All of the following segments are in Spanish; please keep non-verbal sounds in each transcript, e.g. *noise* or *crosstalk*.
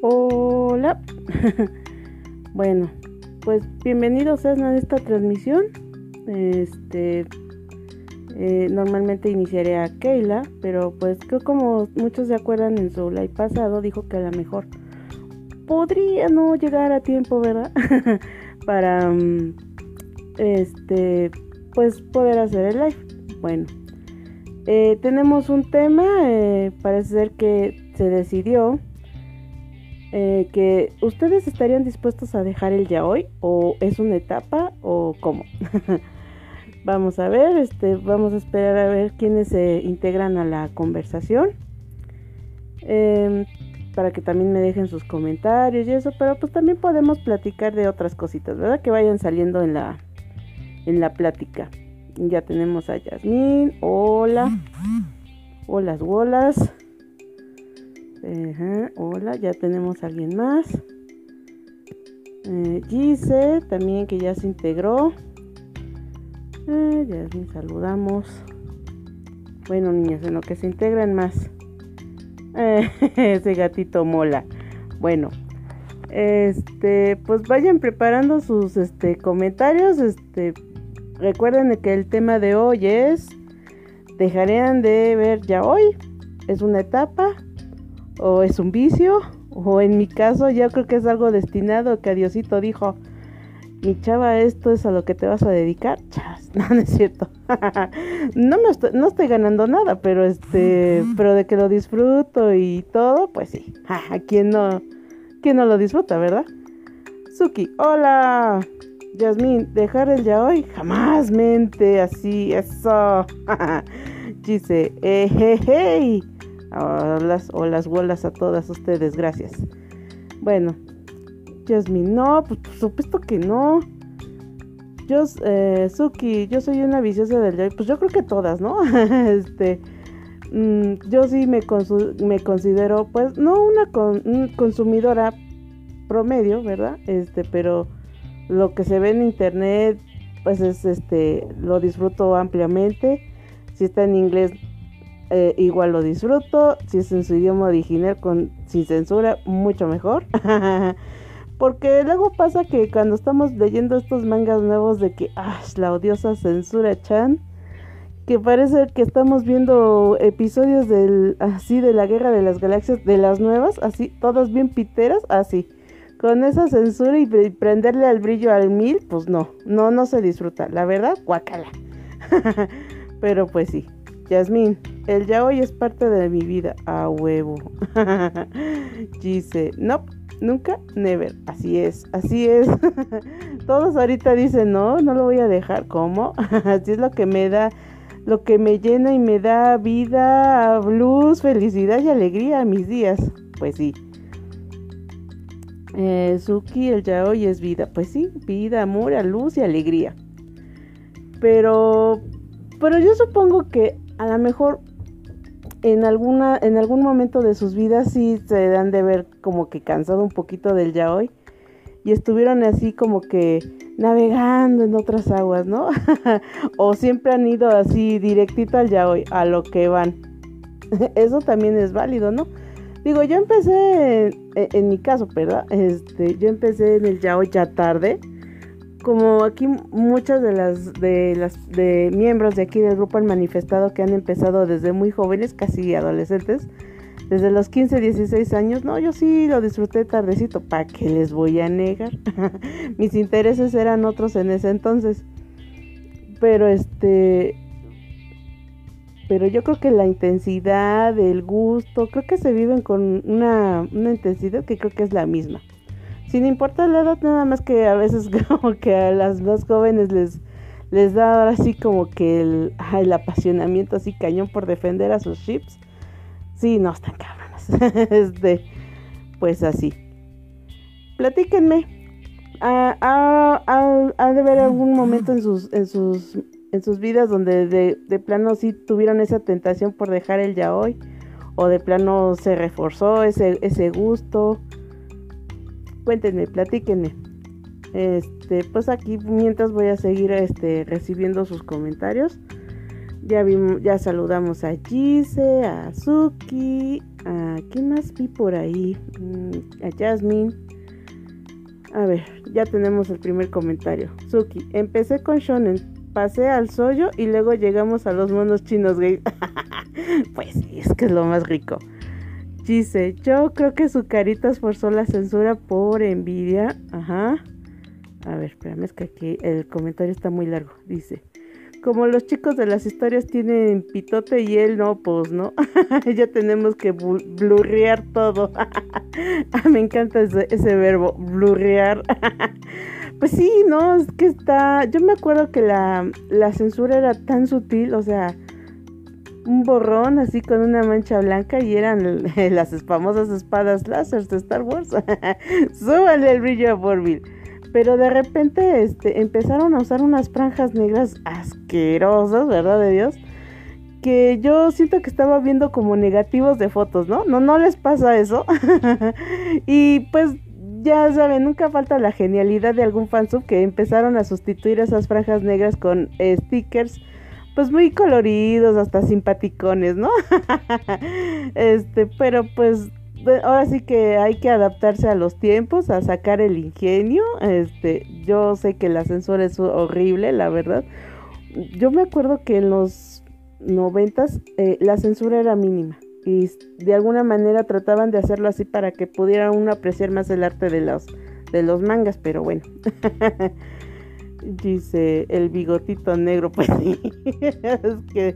Hola. *laughs* bueno, pues bienvenidos a esta transmisión. Este, eh, normalmente iniciaré a Keila, pero pues creo como muchos se acuerdan en su live pasado dijo que a lo mejor podría no llegar a tiempo, ¿verdad? *laughs* Para mm, este, pues poder hacer el live. Bueno, eh, tenemos un tema, eh, parece ser que se decidió eh, que ustedes estarían dispuestos a dejar el ya hoy o es una etapa o cómo. *laughs* vamos a ver, este, vamos a esperar a ver quiénes se integran a la conversación. Em, para que también me dejen sus comentarios y eso, pero pues también podemos platicar de otras cositas, ¿verdad? Que vayan saliendo en la en la plática. Ya tenemos a Yasmín, hola. Hola, bolas hola, ya tenemos a alguien más. Eh, Gise, también que ya se integró. Eh, ya saludamos. Bueno, niñas, en lo que se integran más. *laughs* Ese gatito mola. Bueno, este, pues vayan preparando sus este, comentarios. Este, recuerden que el tema de hoy es: dejarían de ver ya hoy. Es una etapa o es un vicio, o en mi caso ya creo que es algo destinado que Diosito dijo, mi chava, esto es a lo que te vas a dedicar. Chas, *laughs* no, no es cierto. *laughs* no me estoy, no estoy ganando nada, pero este, pero de que lo disfruto y todo, pues sí. ¿A *laughs* quién no, quién no lo disfruta, verdad? Suki, hola. Yasmin, dejar el ya hoy, jamás mente, así, eso. Dice, eh, o las, o las bolas a todas ustedes, gracias. Bueno, Jasmine, no, pues por supuesto que no. Yo, eh, Suki, yo soy una viciosa del joy, pues yo creo que todas, ¿no? *laughs* este, mm, yo sí me, me considero, pues, no una consumidora promedio, ¿verdad? Este, pero lo que se ve en internet, pues es, este, lo disfruto ampliamente. Si está en inglés, eh, igual lo disfruto. Si es en su idioma original con sin censura, mucho mejor. *laughs* Porque luego pasa que cuando estamos leyendo estos mangas nuevos de que, ah, la odiosa censura Chan, que parece que estamos viendo episodios del así de la Guerra de las Galaxias de las nuevas, así todas bien piteras, así. Con esa censura y prenderle al brillo al mil, pues no, no no se disfruta, la verdad, guacala. *laughs* Pero pues sí. Yasmín, el ya hoy es parte de mi vida. A huevo. *laughs* Dice, no, nunca, never. Así es, así es. *laughs* Todos ahorita dicen, no, no lo voy a dejar. ¿Cómo? *laughs* así es lo que me da, lo que me llena y me da vida, luz, felicidad y alegría a mis días. Pues sí. Eh, Suki, el ya hoy es vida. Pues sí, vida, amor, luz y alegría. Pero, pero yo supongo que a lo mejor en alguna en algún momento de sus vidas sí se dan de ver como que cansado un poquito del ya hoy y estuvieron así como que navegando en otras aguas, ¿no? *laughs* o siempre han ido así directito al ya hoy, a lo que van. *laughs* Eso también es válido, ¿no? Digo, yo empecé en, mi caso, ¿verdad? Este, yo empecé en el ya hoy ya tarde como aquí muchas de las de las de miembros de aquí del grupo han manifestado que han empezado desde muy jóvenes, casi adolescentes, desde los 15, 16 años, no, yo sí lo disfruté tardecito, ¿para qué les voy a negar? *laughs* Mis intereses eran otros en ese entonces. Pero este pero yo creo que la intensidad, el gusto, creo que se viven con una, una intensidad que creo que es la misma sin importar la edad, nada más que a veces *laughs* como que a las más jóvenes les, les da así como que el, el apasionamiento así cañón por defender a sus chips. Sí, no están cabronas. *laughs* este, pues así. Platíquenme. ¿Ha, ha, de haber algún momento en sus, en sus, en sus vidas donde de, de plano sí tuvieron esa tentación por dejar el ya hoy? O de plano se reforzó ese, ese gusto cuéntenme, platíquenme. Este, pues aquí mientras voy a seguir este, recibiendo sus comentarios. Ya vimos, ya saludamos a Gise, a Suki, a quién más vi por ahí, mm, a Jasmine. A ver, ya tenemos el primer comentario. Suki, empecé con Shonen, pasé al Soyo y luego llegamos a los monos chinos gay. *laughs* pues es que es lo más rico. Dice, yo creo que su carita esforzó la censura por envidia. Ajá. A ver, espérame, es que aquí el comentario está muy largo. Dice, como los chicos de las historias tienen pitote y él no, pues no. *laughs* ya tenemos que blurrear todo. *laughs* Ah, me encanta ese, verbo, blurrear. *laughs* pues sí, no, es que está... Yo me acuerdo que la, la censura era tan sutil, o sea un borrón así con una mancha blanca y eran *laughs* las famosas espadas láser de Star Wars. *laughs* Súbale el brillo a Borville. Pero de repente este, empezaron a usar unas franjas negras asquerosas, ¿verdad de Dios? Que yo siento que estaba viendo como negativos de fotos, ¿no? No, no les pasa eso. *laughs* y pues ya saben, nunca falta la genialidad de algún fansub que empezaron a sustituir esas franjas negras con stickers pues muy coloridos, hasta simpaticones, ¿no? *laughs* este, pero pues ahora sí que hay que adaptarse a los tiempos, a sacar el ingenio. Este, yo sé que la censura es horrible, la verdad. Yo me acuerdo que en los noventas eh, la censura era mínima y de alguna manera trataban de hacerlo así para que pudiera uno apreciar más el arte de los de los mangas, pero bueno. *laughs* Dice el bigotito negro, *laughs* pues sí. es que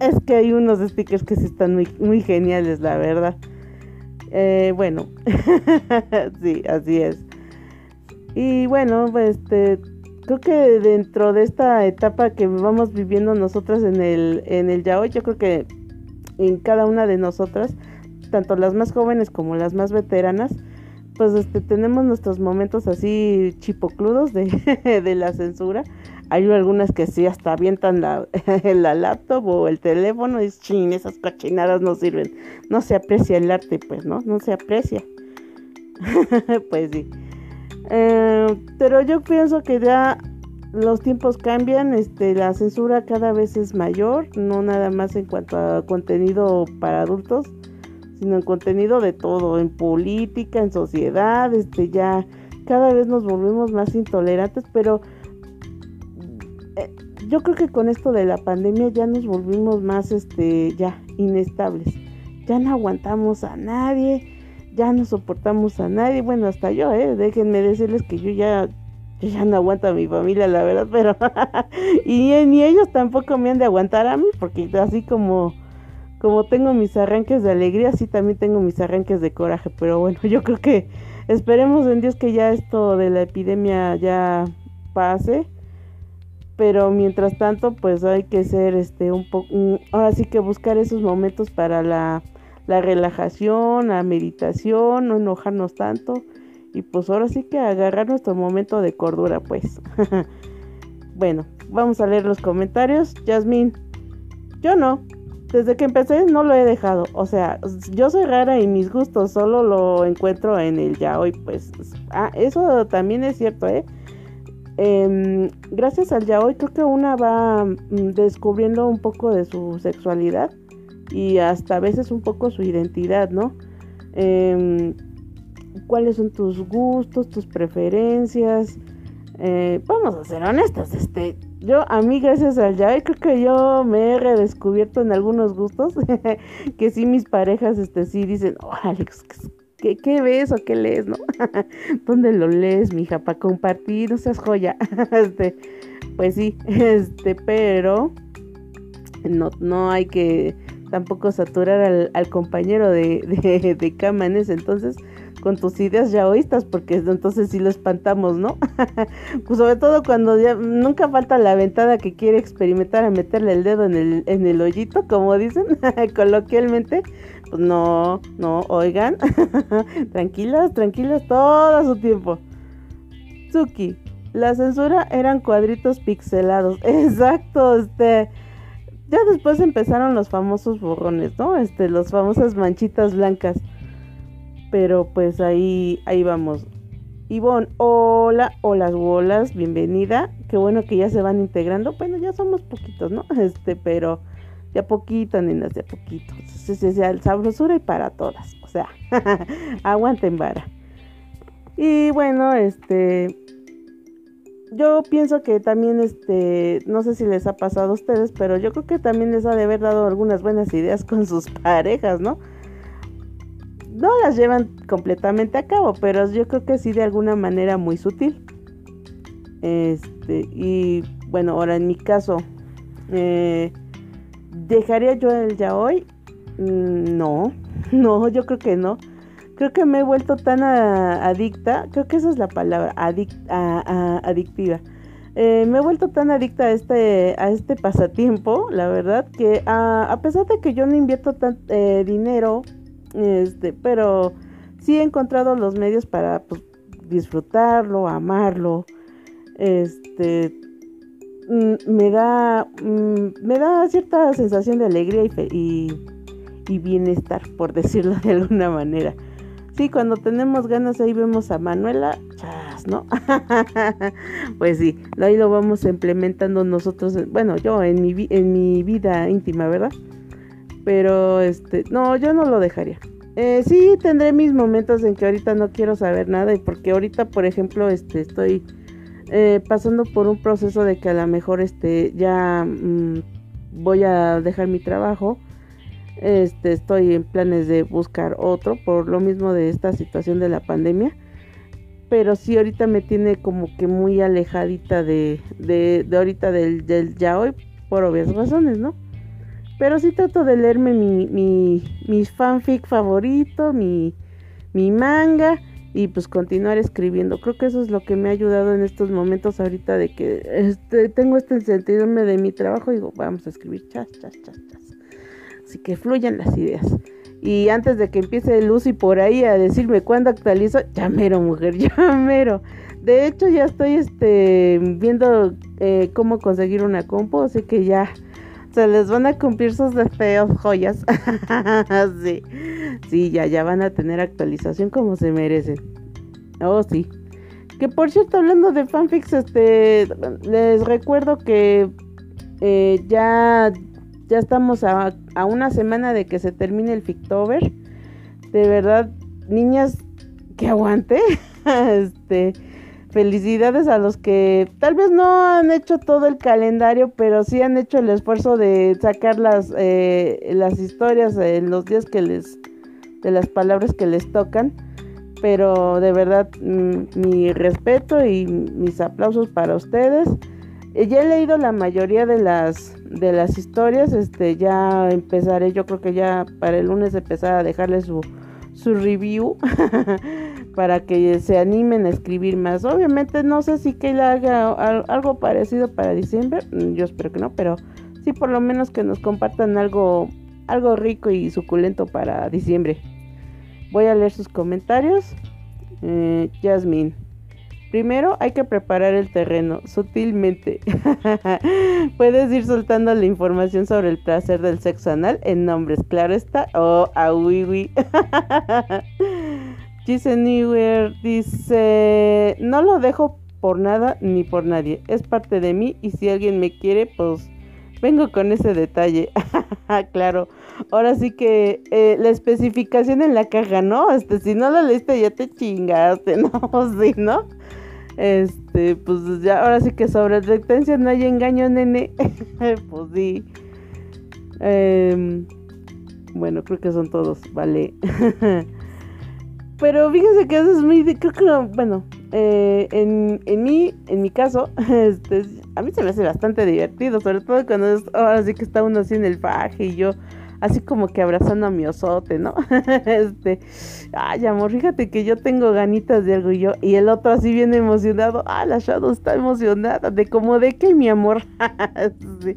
es que hay unos stickers que sí están muy, muy geniales, la verdad. Eh, bueno, *laughs* sí, así es. Y bueno, pues este, creo que dentro de esta etapa que vamos viviendo nosotras en el, en el yaoi, yo creo que en cada una de nosotras, tanto las más jóvenes como las más veteranas, pues este tenemos nuestros momentos así chipocludos de, *laughs* de la censura. Hay algunas que sí hasta avientan la, *laughs* la laptop o el teléfono y chin, esas cachinadas no sirven. No se aprecia el arte, pues, ¿no? No se aprecia. *laughs* pues sí. Eh, pero yo pienso que ya los tiempos cambian, este, la censura cada vez es mayor, no nada más en cuanto a contenido para adultos, sino en contenido de todo, en política, en sociedad, este ya cada vez nos volvemos más intolerantes, pero eh, yo creo que con esto de la pandemia ya nos volvimos más este ya inestables. Ya no aguantamos a nadie, ya no soportamos a nadie, bueno, hasta yo, eh, déjenme decirles que yo ya ya no aguanto a mi familia, la verdad, pero *laughs* y ni ellos tampoco me han de aguantar a mí, porque así como como tengo mis arranques de alegría, sí también tengo mis arranques de coraje, pero bueno, *laughs* yo creo que esperemos en Dios que ya esto de la epidemia ya pase. Pero mientras tanto, pues hay que ser este un poco ahora sí que buscar esos momentos para la, la relajación, la meditación, no enojarnos tanto y pues ahora sí que agarrar nuestro momento de cordura, pues. *laughs* bueno, vamos a leer los comentarios. Yasmín, yo no desde que empecé no lo he dejado. O sea, yo soy rara y mis gustos solo lo encuentro en el yaoi. Pues, ah, eso también es cierto, ¿eh? Em, gracias al yaoi creo que una va mm, descubriendo un poco de su sexualidad y hasta a veces un poco su identidad, ¿no? Em, ¿Cuáles son tus gustos, tus preferencias? Eh, vamos a ser honestos, este, yo a mí gracias al ya creo que yo me he redescubierto en algunos gustos *laughs* que sí mis parejas este sí dicen, oh Alex, ¿qué, qué ves o qué lees, no? *laughs* ¿Dónde lo lees, mija? Para compartir, no seas joya. *laughs* este, pues sí, este, pero no, no hay que tampoco saturar al, al compañero de, de, de cama en ese entonces con tus ideas ya oístas, porque entonces sí lo espantamos, ¿no? *laughs* pues sobre todo cuando ya nunca falta la ventada que quiere experimentar a meterle el dedo en el, en el hoyito, como dicen *laughs* coloquialmente. Pues no, no, oigan, *laughs* tranquilas, tranquilas todo su tiempo. Tsuki, la censura eran cuadritos pixelados, exacto, este ya después empezaron los famosos borrones, ¿no? Este, las famosas manchitas blancas. Pero pues ahí, ahí vamos. Ivonne, hola, hola, bolas, bienvenida. qué bueno que ya se van integrando. Bueno, ya somos poquitos, ¿no? *laughs* Este, pero de a poquito, nenas, de a poquito. O sea, el sabrosura y para todas. O sea, *laughs* aguanten vara. Y bueno, este, yo pienso que también, este, no sé si les ha pasado a ustedes, pero yo creo que también les ha de haber dado algunas buenas ideas con sus *laughs* parejas, ¿no? No las llevan completamente a cabo, pero yo creo que sí de alguna manera muy sutil. Este, y bueno, ahora en mi caso, eh, ¿dejaría yo el ya hoy? Mm, no, *laughs* no, yo creo que no creo que me he vuelto tan adicta, creo que esa es la palabra, adictiva. Eh, me he vuelto tan adicta a este, a este pasatiempo, la verdad, que a pesar de que yo no invierto tan, eh, dinero, este, pero sí he encontrado los medios para pues, disfrutarlo, amarlo, este, mm, me da, mm, me da cierta sensación de alegría y, y bienestar, por *laughs* decirlo de alguna manera. Sí, cuando tenemos ganas ahí vemos a Manuela, chas, ¿no? *laughs* pues sí, ahí lo vamos implementando nosotros, bueno, yo en mi, en mi vida íntima, ¿verdad? Pero, este, no, yo no lo dejaría. Eh, sí, tendré mis momentos en que ahorita no quiero saber nada y porque ahorita, por ejemplo, este, estoy eh, pasando por un proceso de que a lo mejor, este, ya mm, voy a dejar mi trabajo este, estoy en planes de buscar otro por lo mismo de esta situación de la pandemia. Pero sí ahorita me tiene como que muy alejadita de, de, ahorita del, del, ya hoy por obvias razones, ¿no? Pero sí trato de leerme mi, mi, mi fanfic favorito, mi, mi manga y pues continuar escribiendo. Creo que eso es lo que me ha ayudado en estos momentos ahorita de que este, tengo este sentido de mi trabajo y digo, vamos a escribir chas, chas, chas, chas que fluyan las ideas. Y antes de que empiece Lucy por ahí a decirme cuándo actualizo, llamero mujer, *laughs* llamero. De hecho ya estoy este viendo eh, cómo conseguir una compu, así que ya se les van a cumplir sus deseos, joyas. *laughs* sí, sí, ya, ya van a tener actualización como se merecen. Oh, sí. Que por cierto, hablando de fanfics, este, les recuerdo que eh, ya ya estamos a, una semana de que se termine el Fictober. De verdad, niñas, que aguante. *laughs* este, felicidades a los que tal vez no han hecho todo el calendario, pero sí han hecho el esfuerzo de sacar las, eh, las historias en los días que les, de las palabras que les tocan. Pero de verdad, mm, mi respeto y mis aplausos para ustedes. Eh, ya he leído la mayoría de las de las historias, este ya empezaré, yo creo que ya para el lunes empezar a dejarles su, su review *laughs* para que se animen a escribir más. Obviamente no sé si que haga algo parecido para diciembre, mm, yo espero que no, pero sí por lo menos que nos compartan algo algo rico y suculento para diciembre. Voy a leer sus comentarios. Eh, Jasmine. Primero hay que preparar el terreno sutilmente. *laughs* Puedes ir soltando la información sobre el placer del sexo anal en nombres, claro está. Oh, a oui, *laughs* Newer dice, no lo dejo por nada ni por nadie. Es parte de mí y si alguien me quiere, pues vengo con ese detalle. *laughs* claro. Ahora sí que eh, la especificación en la caja, ¿no? Este, si no la leíste ya te chingaste, *laughs* ¿no? sí, ¿no? Este, pues ya, ahora sí que sobre advertencia no hay engaño, nene. *laughs* pues sí. Em, bueno, creo que son todos, vale. Pero fíjense que eso es muy, creo que, bueno, eh, en, en, mi, en mi caso, *laughs* este, a mí se me hace bastante divertido, sobre todo cuando ahora sí que está uno así en el faje y yo así como que abrazando a mi osote, ¿no? *laughs* este, ay, amor, fíjate que yo tengo ganitas de algo y yo, y el otro así bien emocionado, ah, la Shadow está emocionada, de como de que mi amor, *laughs*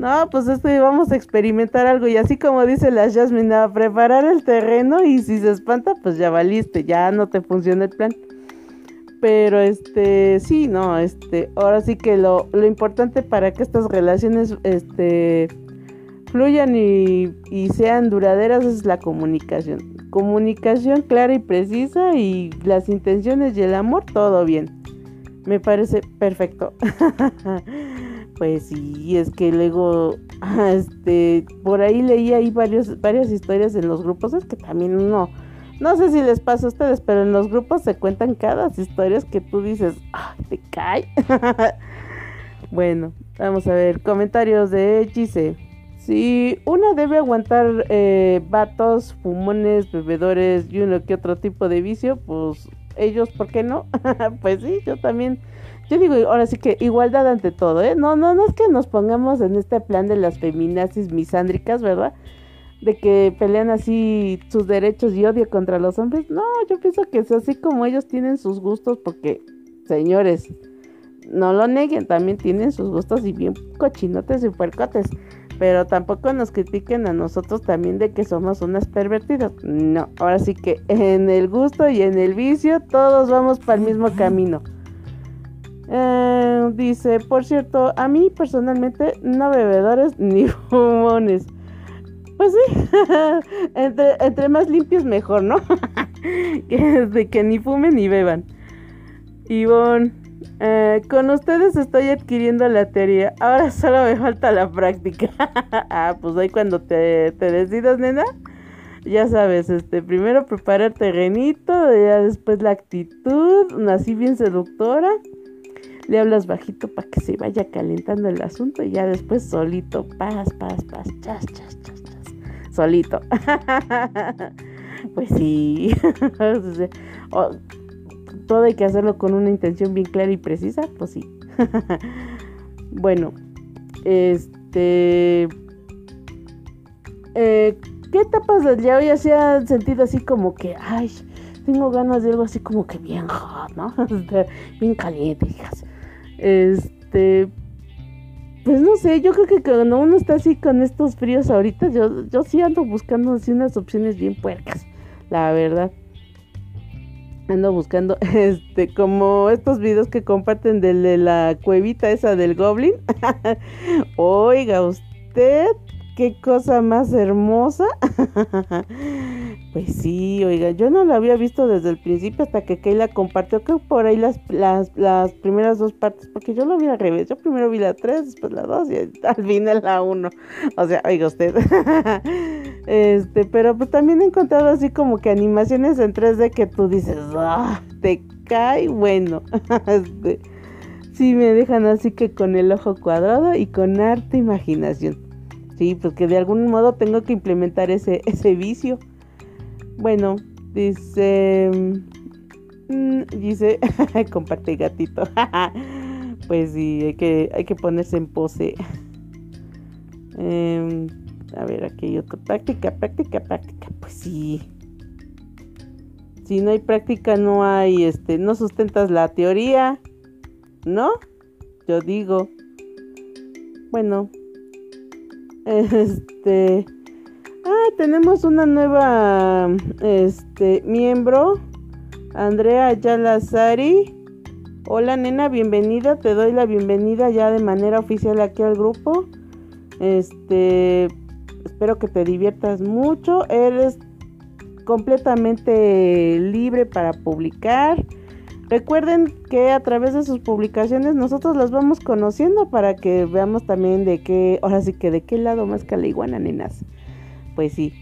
No, pues este vamos a experimentar algo y así como dice la Jasmine, a preparar el terreno y si se espanta, pues ya valiste, ya no te funciona el plan. Pero este, sí, no, este, ahora sí que lo, lo importante para que estas relaciones, este, fluyan y, sean duraderas es la comunicación. Comunicación clara y precisa y las intenciones y el amor, todo bien. Me parece perfecto. *laughs* pues sí, es que luego, *laughs* este, por ahí leí ahí varios, varias historias en los grupos. Es que también uno, no sé si les pasa a ustedes, pero en los grupos se cuentan cada historias que tú dices, ¡ay, te cae! *laughs* bueno, vamos a ver, comentarios de Gise. Si una debe aguantar eh, vatos, fumones, bebedores y uno que otro tipo de vicio, pues ellos, ¿por qué no? *laughs* pues sí, yo también. Yo digo, ahora sí que igualdad ante todo, ¿eh? No, no, no es que nos pongamos en este plan de las feminazis misándricas, ¿verdad? De que pelean así sus derechos y odio contra los hombres. No, yo pienso que es así como ellos tienen sus gustos, porque, señores, no lo neguen, también tienen sus gustos y bien cochinotes y puercotes pero tampoco nos critiquen a nosotros también de que somos unas pervertidas. No, ahora sí que en el gusto y en el vicio todos vamos para el mismo camino. Eh, dice, por cierto, a mí personalmente no bebedores *laughs* ni fumones. Pues sí, *laughs* entre, entre, más limpios mejor, ¿no? *laughs* de que ni fumen ni beban. Ivonne, eh, con ustedes estoy adquiriendo la teoría. Ahora solo me falta la práctica. ah, pues ahí cuando te, te, decidas, nena. Ya sabes, este, primero prepara el terrenito, ya después la actitud, así bien seductora. Le hablas bajito para que se vaya calentando el asunto y ya después solito, paz, paz, paz, chas, chas, chas, chas. Solito. *laughs* pues sí. *laughs* todo hay que hacerlo con una intención bien clara y precisa, pues sí. *laughs* bueno, este... Eh, ¿Qué etapas del ya hoy se han sentido así como que, ay, tengo ganas de algo así como que bien hot, ¿no? Bien caliente, hijas. Este, pues no sé, yo creo que cuando uno está así con estos fríos ahorita, yo, yo sí ando buscando así unas opciones bien puercas, la verdad. Ando buscando *laughs* este como estos videos que comparten de la cuevita esa del goblin. *laughs* Oiga usted qué cosa más hermosa *laughs* pues sí oiga yo no la había visto desde el principio hasta que Keila compartió que por ahí las, las, las primeras dos partes porque yo lo vi al revés yo primero vi la 3 después la 2 y *laughs* al final la 1 o sea oiga usted *laughs* Este, pero pues también he encontrado así como que animaciones en 3D que tú dices, ah, te cae bueno. este, sí me dejan así que con el ojo cuadrado y con harta imaginación. Sí, pues que de algún modo tengo que implementar ese, *laughs* ese vicio. Bueno, dice... Mm, dice, *laughs* comparte gatito. *laughs* pues sí, hay que, hay que ponerse en pose. Eh, a ver, aquí hay otra práctica, práctica, práctica. Pues sí. Si no hay práctica, no hay, este, no sustentas la teoría, ¿no? Yo digo. Bueno. Este. Ah, tenemos una nueva, este, miembro. Andrea Yalazari. Hola nena, bienvenida. Te doy la bienvenida ya de manera oficial aquí al grupo. Este, Espero que te diviertas mucho. Eres completamente libre para publicar. Recuerden que a través de sus publicaciones nosotros las vamos conociendo para que veamos también de qué, ahora sí que de qué lado más que la iguana, nenas. Pues sí.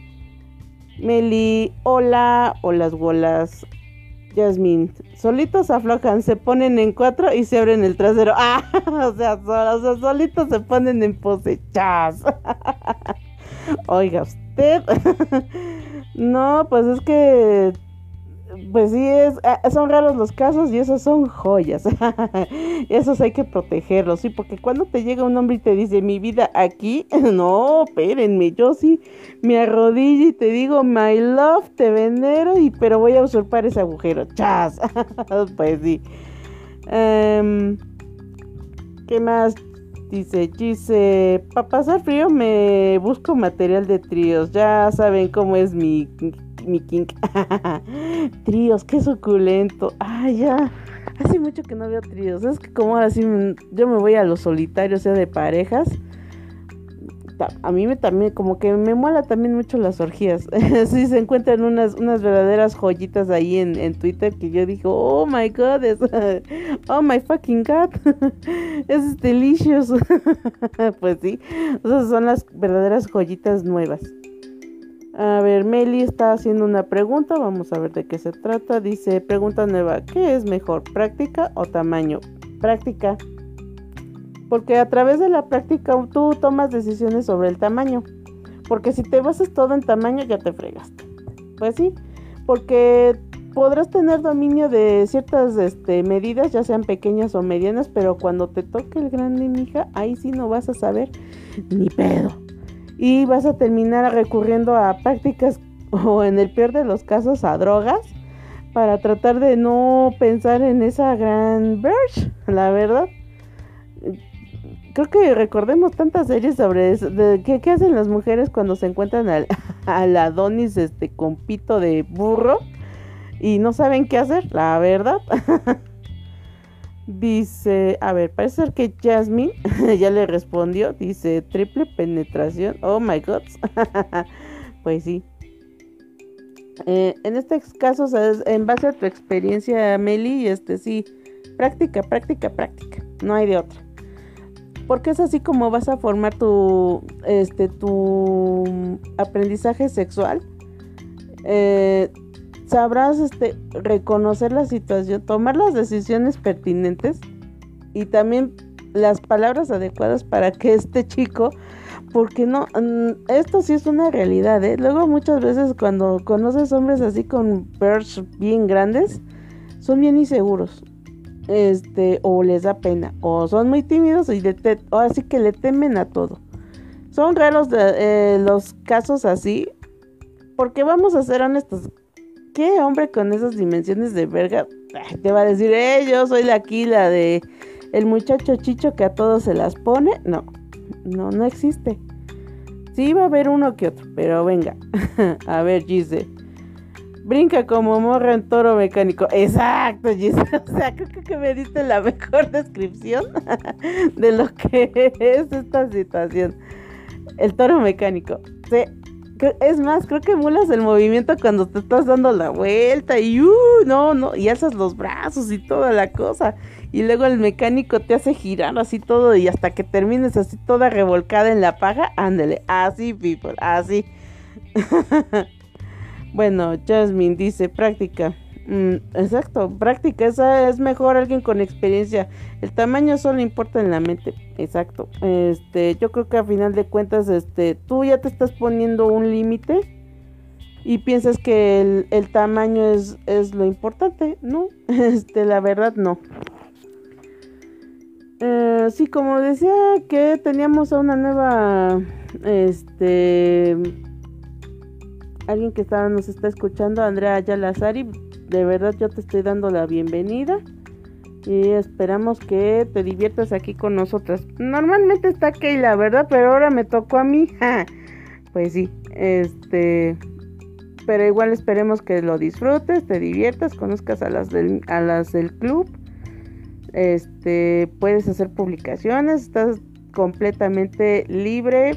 Meli, hola, hola, bolas. Yasmin, solitos aflojan, se ponen en cuatro y se abren el trasero. *laughs* Ah, o sea, o sea solitos se ponen en pose. Chas. *laughs* Oiga, usted. *laughs* no, pues es que. Pues sí, es, eh, son raros los casos y esos son joyas. *laughs* esos hay que protegerlos, sí, porque cuando te llega un hombre y te dice mi vida aquí, *laughs* no, espérenme, yo sí me arrodillo y te digo my love, te venero, y pero voy a usurpar ese agujero. Chas. *laughs* pues sí. Em, ¿Qué más? Dice, dice, para pasar frío me busco material de tríos. Ya saben cómo es mi, mi kink. *laughs* tríos, qué suculento. Ay, ya. Hace mucho que no veo tríos. Es que como así yo me voy a los solitarios, sea de parejas. a mí me también, como que me mola también mucho las orgías. *laughs* sí, se encuentran unas, unas verdaderas joyitas ahí en, en Twitter que yo digo, oh my god, *laughs* oh my fucking god, es delicious. pues sí, esas son las verdaderas joyitas nuevas. A ver, Meli está haciendo una pregunta, vamos a ver de qué se trata. Dice, pregunta nueva, ¿qué es mejor, práctica o tamaño? Práctica. Porque a través de la práctica tú tomas decisiones sobre el tamaño. Porque si te basas todo en tamaño ya te fregaste. Pues sí, porque podrás tener dominio de ciertas este, medidas, ya sean pequeñas o medianas, pero cuando te toque el grande, mija, ahí sí no vas a saber ni pedo. Y vas a terminar recurriendo a prácticas *laughs* o en el peor de los casos a drogas para tratar de no pensar en esa gran verge, la verdad creo que recordemos tantas series sobre eso, qué, hacen las mujeres cuando se encuentran al, *laughs* al Adonis este con pito de burro y no saben qué hacer, la verdad. *laughs* dice, a ver, parece ser que Jasmine *laughs* ya le respondió, dice triple penetración, oh my god. *laughs* pues sí. Eh, en este caso, en base a tu experiencia, Meli, este sí, práctica, práctica, práctica, no hay de otra porque es así como vas a formar tu, este, tu aprendizaje sexual. Eh, sabrás este, reconocer la situación, tomar las decisiones pertinentes y también las palabras adecuadas para que este chico, porque no, mm, esto sí es una realidad, ¿eh? Luego muchas veces cuando conoces hombres así con birds bien grandes, son bien inseguros este, o les da pena, o son muy tímidos y o así que le temen a todo. Son raros eh, los casos así, porque vamos a ser honestos, ¿qué hombre con esas dimensiones de verga te va a decir, eh, yo soy la aquí, la de el muchacho chicho que a todos se las pone? No, no, no existe. Sí va a haber uno que otro, pero venga, *laughs* a ver, Gise. Brinca como morra en toro mecánico. Exacto, Giselle. *laughs* O sea, creo que me diste la mejor *laughs* descripción de lo que es esta situación. El toro mecánico. Sí. Es más, creo que mulas el movimiento cuando te estás dando la vuelta y uh, no, no, y alzas los brazos y toda la cosa. Y luego el mecánico te hace girar así todo y hasta que termines así toda revolcada en la paja, ándele, así, people, así. *laughs* Bueno, Jasmine dice práctica. Mm, exacto, práctica, esa es mejor alguien con experiencia. El tamaño solo importa en la mente. Exacto. Este, yo creo que a final de cuentas, este, tú ya te estás poniendo un límite y piensas que el, tamaño es, es, lo importante. No, *laughs* este, la verdad no. Eh, sí, como decía que teníamos a una nueva, este alguien que está, nos está escuchando, Andrea Yalazari, de verdad yo te estoy dando la bienvenida y esperamos que te diviertas aquí con nosotras. Normalmente está Keila, ¿verdad? Pero ahora me tocó a mí. *laughs* pues sí, este, pero igual esperemos que lo disfrutes, te diviertas, conozcas a las del, a las del club. Este, puedes hacer publicaciones, estás completamente libre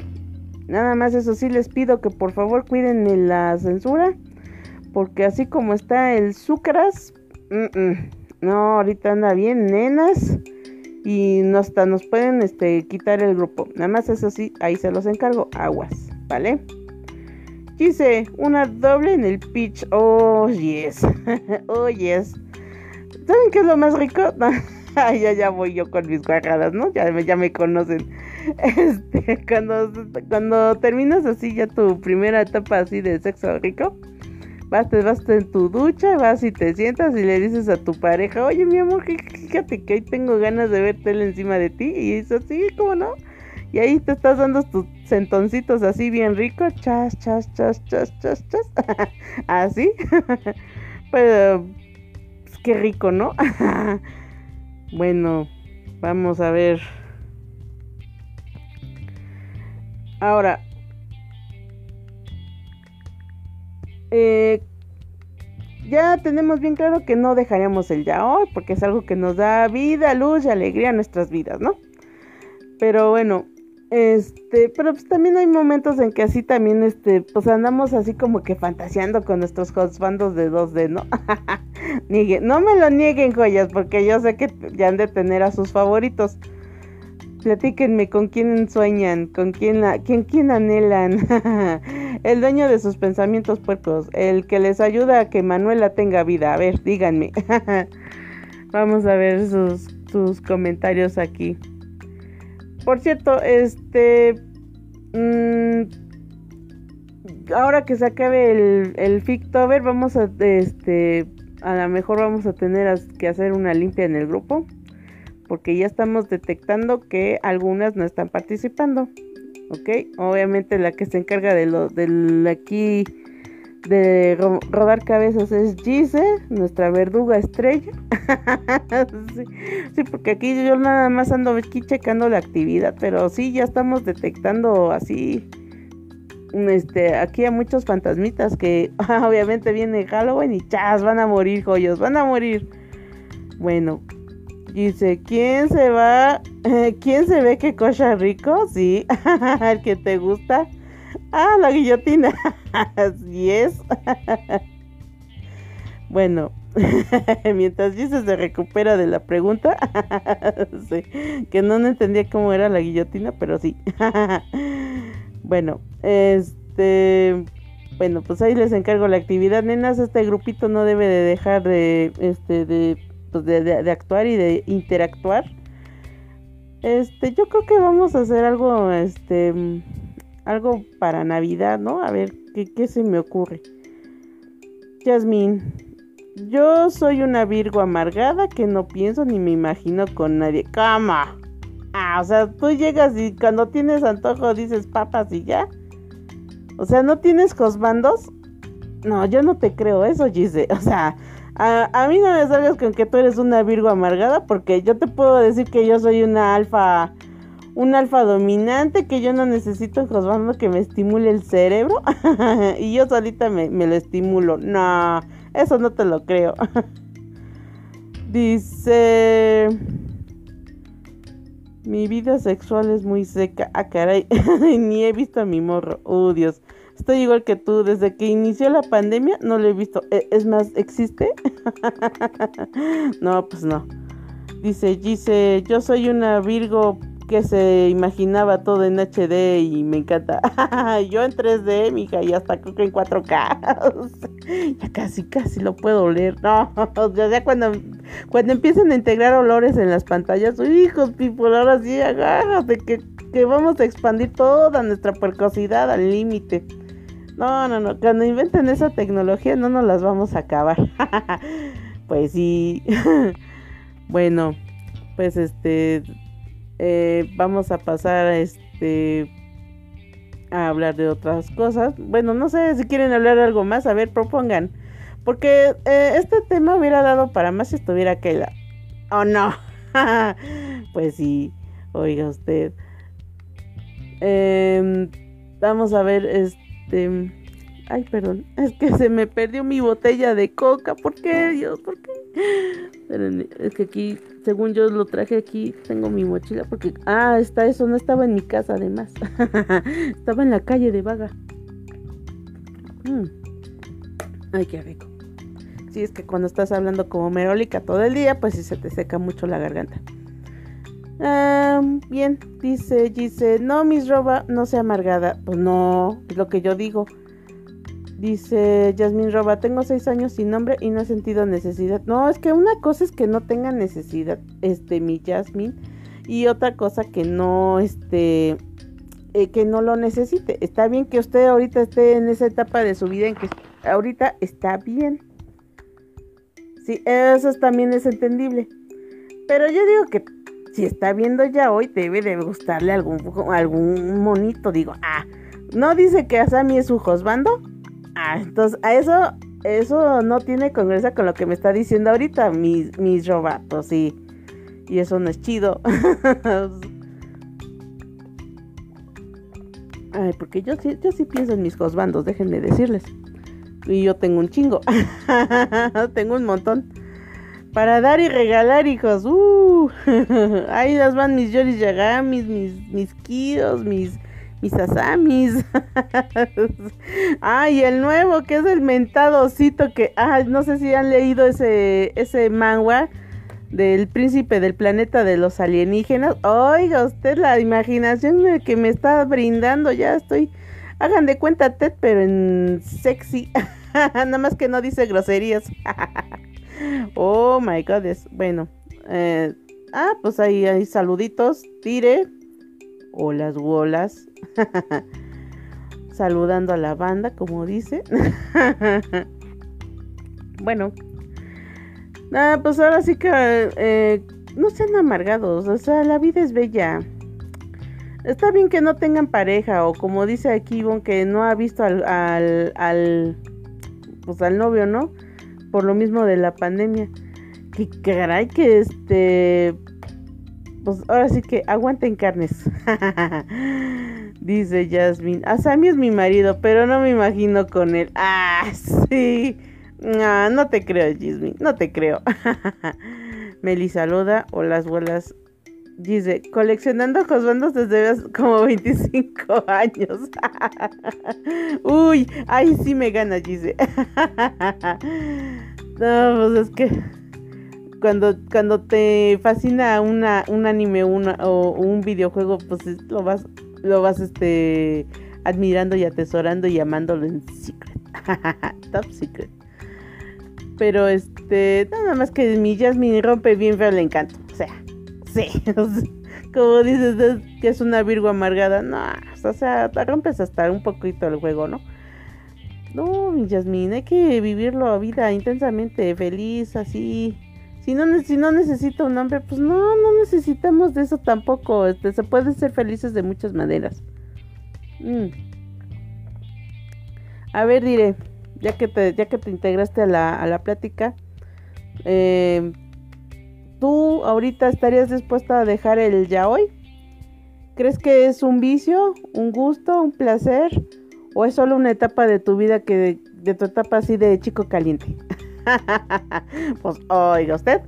Nada más eso sí les pido que por favor cuiden la censura. Porque así como está el Sucras, no, ahorita anda bien, nenas. Y hasta nos pueden este, quitar el grupo. Nada más eso sí, ahí se los encargo. Aguas, ¿vale? Quise una doble en el pitch. Oh, yes. *laughs* oh, yes. ¿Saben qué es lo más rico? *laughs* Ya, ya voy yo con mis guajadas, ¿no? Ya, ya me conocen. *laughs* Este, cuando, cuando terminas así ya tu primera etapa así de sexo rico, vas, te vas en tu ducha, vas y te sientas y le dices a tu pareja, oye mi amor, fíjate que hoy tengo ganas de ver tele encima de ti. Y eso sí, ¿cómo no? Y ahí te estás dando tus sentoncitos así bien rico, chas, chas, chas, chas, chas, chas. *laughs* así. *laughs* Pero, pues, qué rico, ¿no? *laughs* bueno, vamos a ver. Ahora, eh, ya tenemos bien claro que no dejaremos el ya hoy, porque es algo que nos da vida, luz y alegría a nuestras vidas, ¿no? Pero bueno, Este, pero pues también hay momentos en que así también, este, pues andamos así como que fantaseando con nuestros bandos de 2D, ¿no? *laughs* no me lo nieguen, joyas, porque yo sé que ya han de tener a sus favoritos. Platíquenme con quién sueñan, con quién, quién, quién anhelan. *laughs* el dueño de sus pensamientos puercos, el que les ayuda a que Manuela tenga vida. A ver, díganme. *laughs* Vamos a ver sus, sus comentarios aquí. Por cierto, este. Mm, ahora que se acabe el, el Fictober, vamos a. Este. A lo mejor vamos a tener que hacer una limpia en el grupo. Porque ya estamos detectando que algunas no están participando. ¿Ok? Obviamente la que se encarga de lo del aquí de rodar cabezas es Gise, nuestra verduga estrella. *laughs* sí, porque aquí yo nada más ando aquí checando la actividad, pero sí, ya estamos detectando así, este, aquí a muchos fantasmitas que *laughs* obviamente viene Halloween y chas, van a morir, joyos, van a morir. Bueno, dice, ¿quién se va? ¿Quién se ve que cocha rico? Sí, *laughs* el que te gusta. Ah, la guillotina. *laughs* Así es. *laughs* bueno, mientras dice se recupera de la pregunta, que no, entendía cómo era la guillotina, pero sí. bueno, este, bueno, pues ahí les encargo la actividad, nenas. Este grupito no debe de dejar de, este, de, pues de, de actuar y de interactuar. Este, yo creo que vamos a hacer algo, este algo para Navidad, ¿no? A ver, ¿qué, se me ocurre? Yasmín, yo soy una Virgo amargada que no pienso ni me imagino con nadie. ¡Cama! Ah, o sea, tú llegas y cuando tienes antojo dices papas y ya. O sea, ¿no tienes cosbandos? No, yo no te creo eso, Gise. *laughs* O sea, a, mí no me salgas con que tú eres una Virgo amargada porque yo te puedo decir que yo soy una alfa un alfa dominante que yo no necesito un que me estimule el cerebro *laughs* y yo solita me, lo estimulo. No, eso no te lo creo. *laughs* Dice... Mi vida sexual es muy seca. Ah, caray. *laughs* Ni he visto a mi morro. Oh, Dios. Estoy igual que tú. Desde que inició la pandemia no lo he visto. E, es más, ¿existe? *laughs* no, pues no. Dice, dice, yo soy una Virgo que se imaginaba todo en HD y me encanta. *laughs* Yo en 3D, mija, y hasta creo que en 4K. *laughs* ya casi, casi lo puedo oler. No, ya, cuando, cuando empiezan a integrar olores en las pantallas, hijos, people, ahora sí, agárrate, que, que vamos a expandir toda nuestra percosidad al límite. No, no, no, cuando inventen esa tecnología no nos las vamos a acabar. *laughs* pues sí. *laughs* bueno, pues este eh, vamos a pasar este a hablar de otras cosas. Bueno, no sé si quieren hablar algo más, a ver, propongan. Porque eh, este tema hubiera dado para más si estuviera Keila. ¿O no? *laughs* pues sí, oiga usted. Em, vamos a ver, este... Ay, perdón, *laughs* es que se me perdió mi botella de coca. ¿Por qué, Dios? ¿Por qué? es que aquí, según yo lo traje aquí, tengo mi mochila porque... Ah, está eso, no estaba en mi casa además. *laughs* estaba en la calle de Vaga. Mm. Ay, qué rico. Sí, es que cuando estás hablando como merólica todo el día, pues sí se te seca mucho la garganta. Bien, dice, dice, no, mis roba, no sea amargada. Pues no, es lo que yo digo. Dice Yasmin Roba, tengo seis años sin nombre y no he sentido necesidad. No, es que una cosa es que no tenga necesidad, este, mi Yasmin, y otra cosa que no, este, eh, que no lo necesite. Está bien que usted ahorita esté en esa etapa de su vida en que ahorita está bien. Sí, eso también es entendible. Pero yo digo que si está viendo ya hoy, debe de gustarle algún, algún monito. Digo, ah, ¿no dice que Asami es su josbando? Ah, entonces, a eso, eso no tiene congruencia con lo que me está diciendo ahorita mis, mis robatos, sí. Y eso no es chido. *laughs* Ay, porque yo sí, yo sí pienso en mis cosbandos, déjenme decirles. Y yo tengo un chingo. *laughs* tengo un montón. Para dar y regalar, hijos. Uh, *laughs* ahí las van mis Yoris Yagamis, mis, mis Kios, mis, mis Asamis. *laughs* Ay, el nuevo, que es el mentadocito que. Ah, no sé si han leído ese, ese manga del príncipe del planeta de los alienígenas. Oiga, usted la imaginación que me está brindando, ya estoy. Hagan de cuenta Ted, pero en sexy. *laughs* Nada más que no dice groserías. Oh my god. Bueno. Eh, ah, pues ahí hay saluditos. Tire. Holas, bolas. *laughs* Saludando a la banda, como dice. *laughs* bueno. Ah, pues ahora sí que eh, no sean amargados. O sea, la vida es bella. Está bien que no tengan pareja o como dice aquí Bon que no ha visto al, al, al, pues al novio, ¿no? Por lo mismo de la pandemia. Que caray que este pues ahora sí que aguanten carnes. *laughs* Dice Jasmine. Asami es mi marido, pero no me imagino con él. Ah, sí. No, no te creo, Jasmine. No te creo. *laughs* Meli saluda. O las abuelas. Dice, coleccionando josbandos desde como 25 *laughs* años. Uy, ahí sí me gana, dice. no, pues es que cuando, cuando te fascina una, un anime o un videojuego, pues lo vas, lo vas este admirando y atesorando y amándolo en secret. *laughs* Top secret. Pero este, nada más que mi Jasmine rompe bien feo el encanto. Sí. *laughs* Como dices que es una Virgo amargada, no, o sea, te rompes hasta un poquito el juego, ¿no? No, mi Jasmine, hay que vivirlo a vida intensamente, feliz, así, si no, si no necesita un hombre, pues no, no necesitamos de eso tampoco. Este, se puede ser felices de muchas maneras. Mm. A ver, diré, ya que te, ya que te integraste a la, a la plática, eh, ¿tú ahorita estarías dispuesta a dejar el ya hoy? ¿Crees que es un vicio, un gusto, un placer? ¿O es solo una etapa de tu vida que de, tu etapa así de chico caliente? *laughs* pues oiga usted.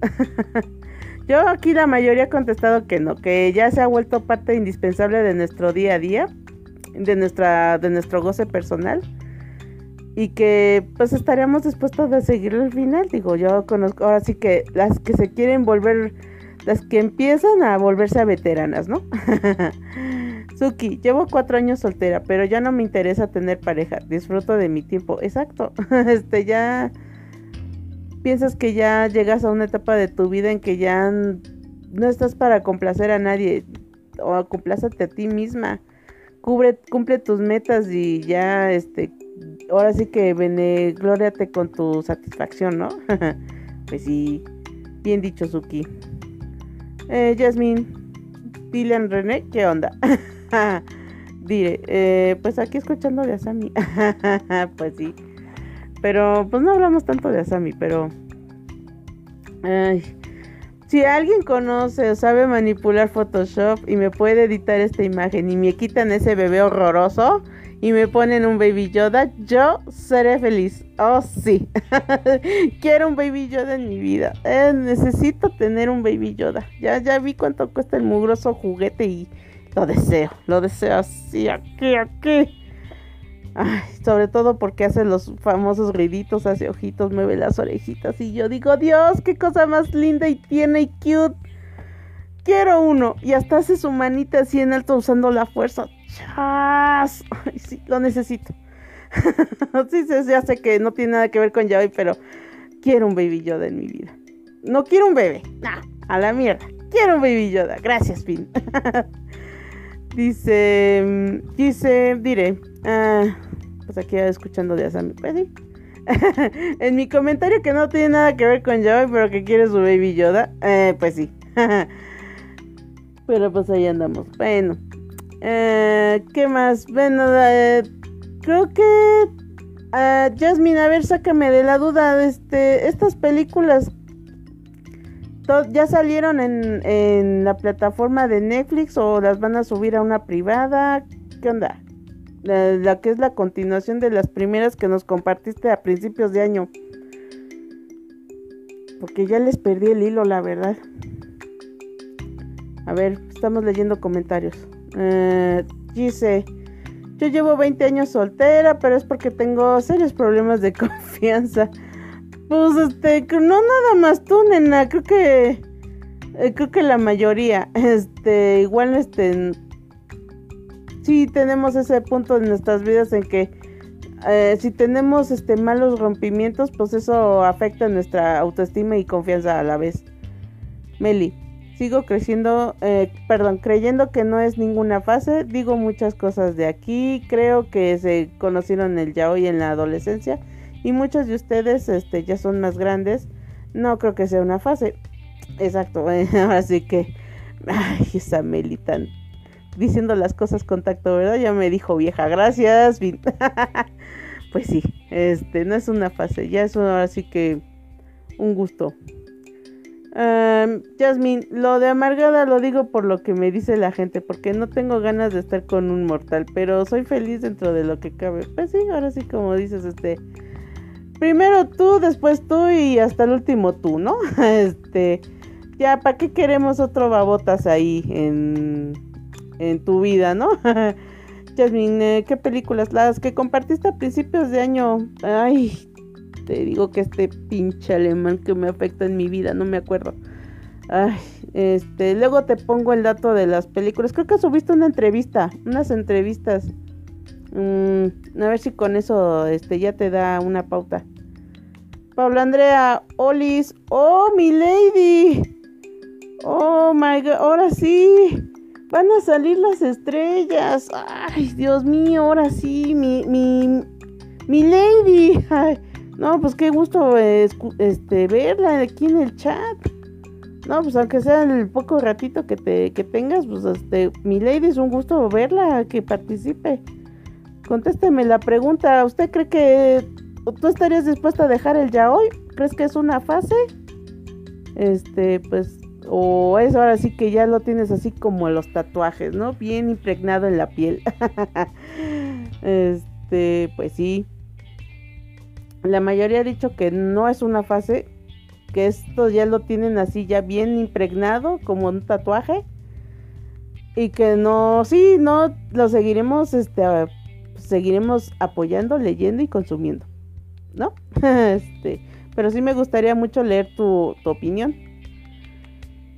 *laughs* Yo aquí la mayoría ha contestado que no, que ya se ha vuelto parte indispensable de nuestro día a día, de nuestra, de nuestro goce personal. Y que pues estaríamos dispuestos a seguir al final. Digo, yo conozco ahora sí que las que se quieren volver, las que empiezan a volverse a veteranas, ¿no? *laughs* Suki, llevo cuatro años soltera, pero ya no me interesa tener pareja. Disfruto de mi tiempo. Exacto. *laughs* Este ya piensas que ya llegas a una etapa de tu vida en que ya no estás para complacer a nadie o complácete a ti misma. Cubre, cumple tus metas y ya, este, ahora sí que glóriate con tu satisfacción, ¿no? *laughs* pues sí, bien dicho, Suki. Eh, Jasmine, Dylan René, ¿qué onda? *laughs* Diré, eh, pues aquí escuchando de Asami. *laughs* pues sí. Pero pues no hablamos tanto de Asami, pero... si alguien conoce o sabe manipular Photoshop y me puede editar esta imagen y me quitan ese bebé horroroso y me ponen un Baby Yoda, yo seré feliz. Oh, sí. *laughs* Quiero un Baby Yoda en mi vida. Eh, necesito tener un Baby Yoda. Ya, ya vi cuánto cuesta el mugroso juguete y lo deseo. Lo deseo así, aquí, aquí. Ay, sobre todo porque hace los famosos griditos, hace ojitos, mueve las orejitas. Y yo digo, Dios, qué cosa más linda y tiene y cute. Quiero uno. Y hasta hace su manita así en alto usando la fuerza. ¡Chas! *laughs* Sí, lo necesito. *laughs* sí, ya sé que no tiene nada que ver con Yaoi, pero quiero un Baby Yoda en mi vida. No quiero un bebé. Nah, a la mierda. Quiero un Baby Yoda. Gracias, Finn. *laughs* dice, mm, dice, diré. Ah, pues aquí escuchando de Asami. Pues sí. en mi comentario que no tiene nada que ver con Yoda, pero que quiere su baby Yoda. Eh, pues sí. pero pues ahí andamos. Bueno. Eh, ¿Qué más? Bueno, eh, creo que... Uh, Jasmine, a ver, sácame de la duda. Este, estas películas ya salieron en, en la plataforma de Netflix o las van a subir a una privada. ¿Qué onda? la, que es la continuación de las primeras que nos compartiste a principios de año. porque ya les perdí el hilo, la verdad. A ver, estamos leyendo comentarios. Eh, dice, yo llevo 20 años soltera, pero es porque tengo serios problemas de *laughs* confianza. Pues este, no nada más tú, nena, creo que eh, creo que la mayoría, *laughs* este, igual este sí tenemos ese punto en nuestras vidas en que eh, si tenemos este malos rompimientos, pues eso afecta nuestra autoestima y confianza a la vez. Meli, sigo creciendo, eh, perdón, creyendo que no es ninguna fase, digo muchas cosas de aquí, creo que se conocieron el ya hoy en la adolescencia y muchos de ustedes este, ya son más grandes, no creo que sea una fase. Exacto, *laughs* ahora sí que, ay, esa Meli tan diciendo las cosas con tacto, ¿verdad? Ya me dijo vieja, gracias. *laughs* pues sí, este, no es una fase, ya es ahora sí que un gusto. Um, Jasmine, lo de amargada lo digo por lo que me dice la gente, porque no tengo ganas de estar con un mortal, pero soy feliz dentro de lo que cabe. Pues sí, ahora sí como dices, este, primero tú, después tú y hasta el último tú, ¿no? *laughs* Este, ya, ¿para qué queremos otro babotas ahí en en tu vida, ¿no? *laughs* Jasmine, eh, ¿qué películas? Las que compartiste a principios de año. Ay, te digo que este pinche alemán que me afecta en mi vida, no me acuerdo. Ay, este, luego te pongo el dato de las películas. Creo que subiste una entrevista, unas entrevistas. Mm, a ver si con eso este, ya te da una pauta. Paula Andrea, Olis, oh, mi lady. Oh my god, ahora sí. Van a salir las estrellas. Ay, Dios mío, ahora sí, mi, mi, mi lady. Ay, no, pues qué gusto este, verla aquí en el chat. No, pues aunque sea el poco ratito que, te, que tengas, pues este, mi lady es un gusto verla, que participe. Contésteme la pregunta, ¿usted cree que tú estarías dispuesta a dejar el ya hoy? ¿Crees que es una fase? Este, pues o es ahora sí que ya lo tienes así como los tatuajes, ¿no? Bien impregnado en la piel. *laughs* este, pues sí. La mayoría ha dicho que no es una fase, que esto ya lo tienen así ya bien impregnado como un tatuaje. Y que no, sí, no, lo seguiremos, este, seguiremos apoyando, leyendo y consumiendo, ¿no? *laughs* este, pero sí me gustaría mucho leer tu, tu opinión.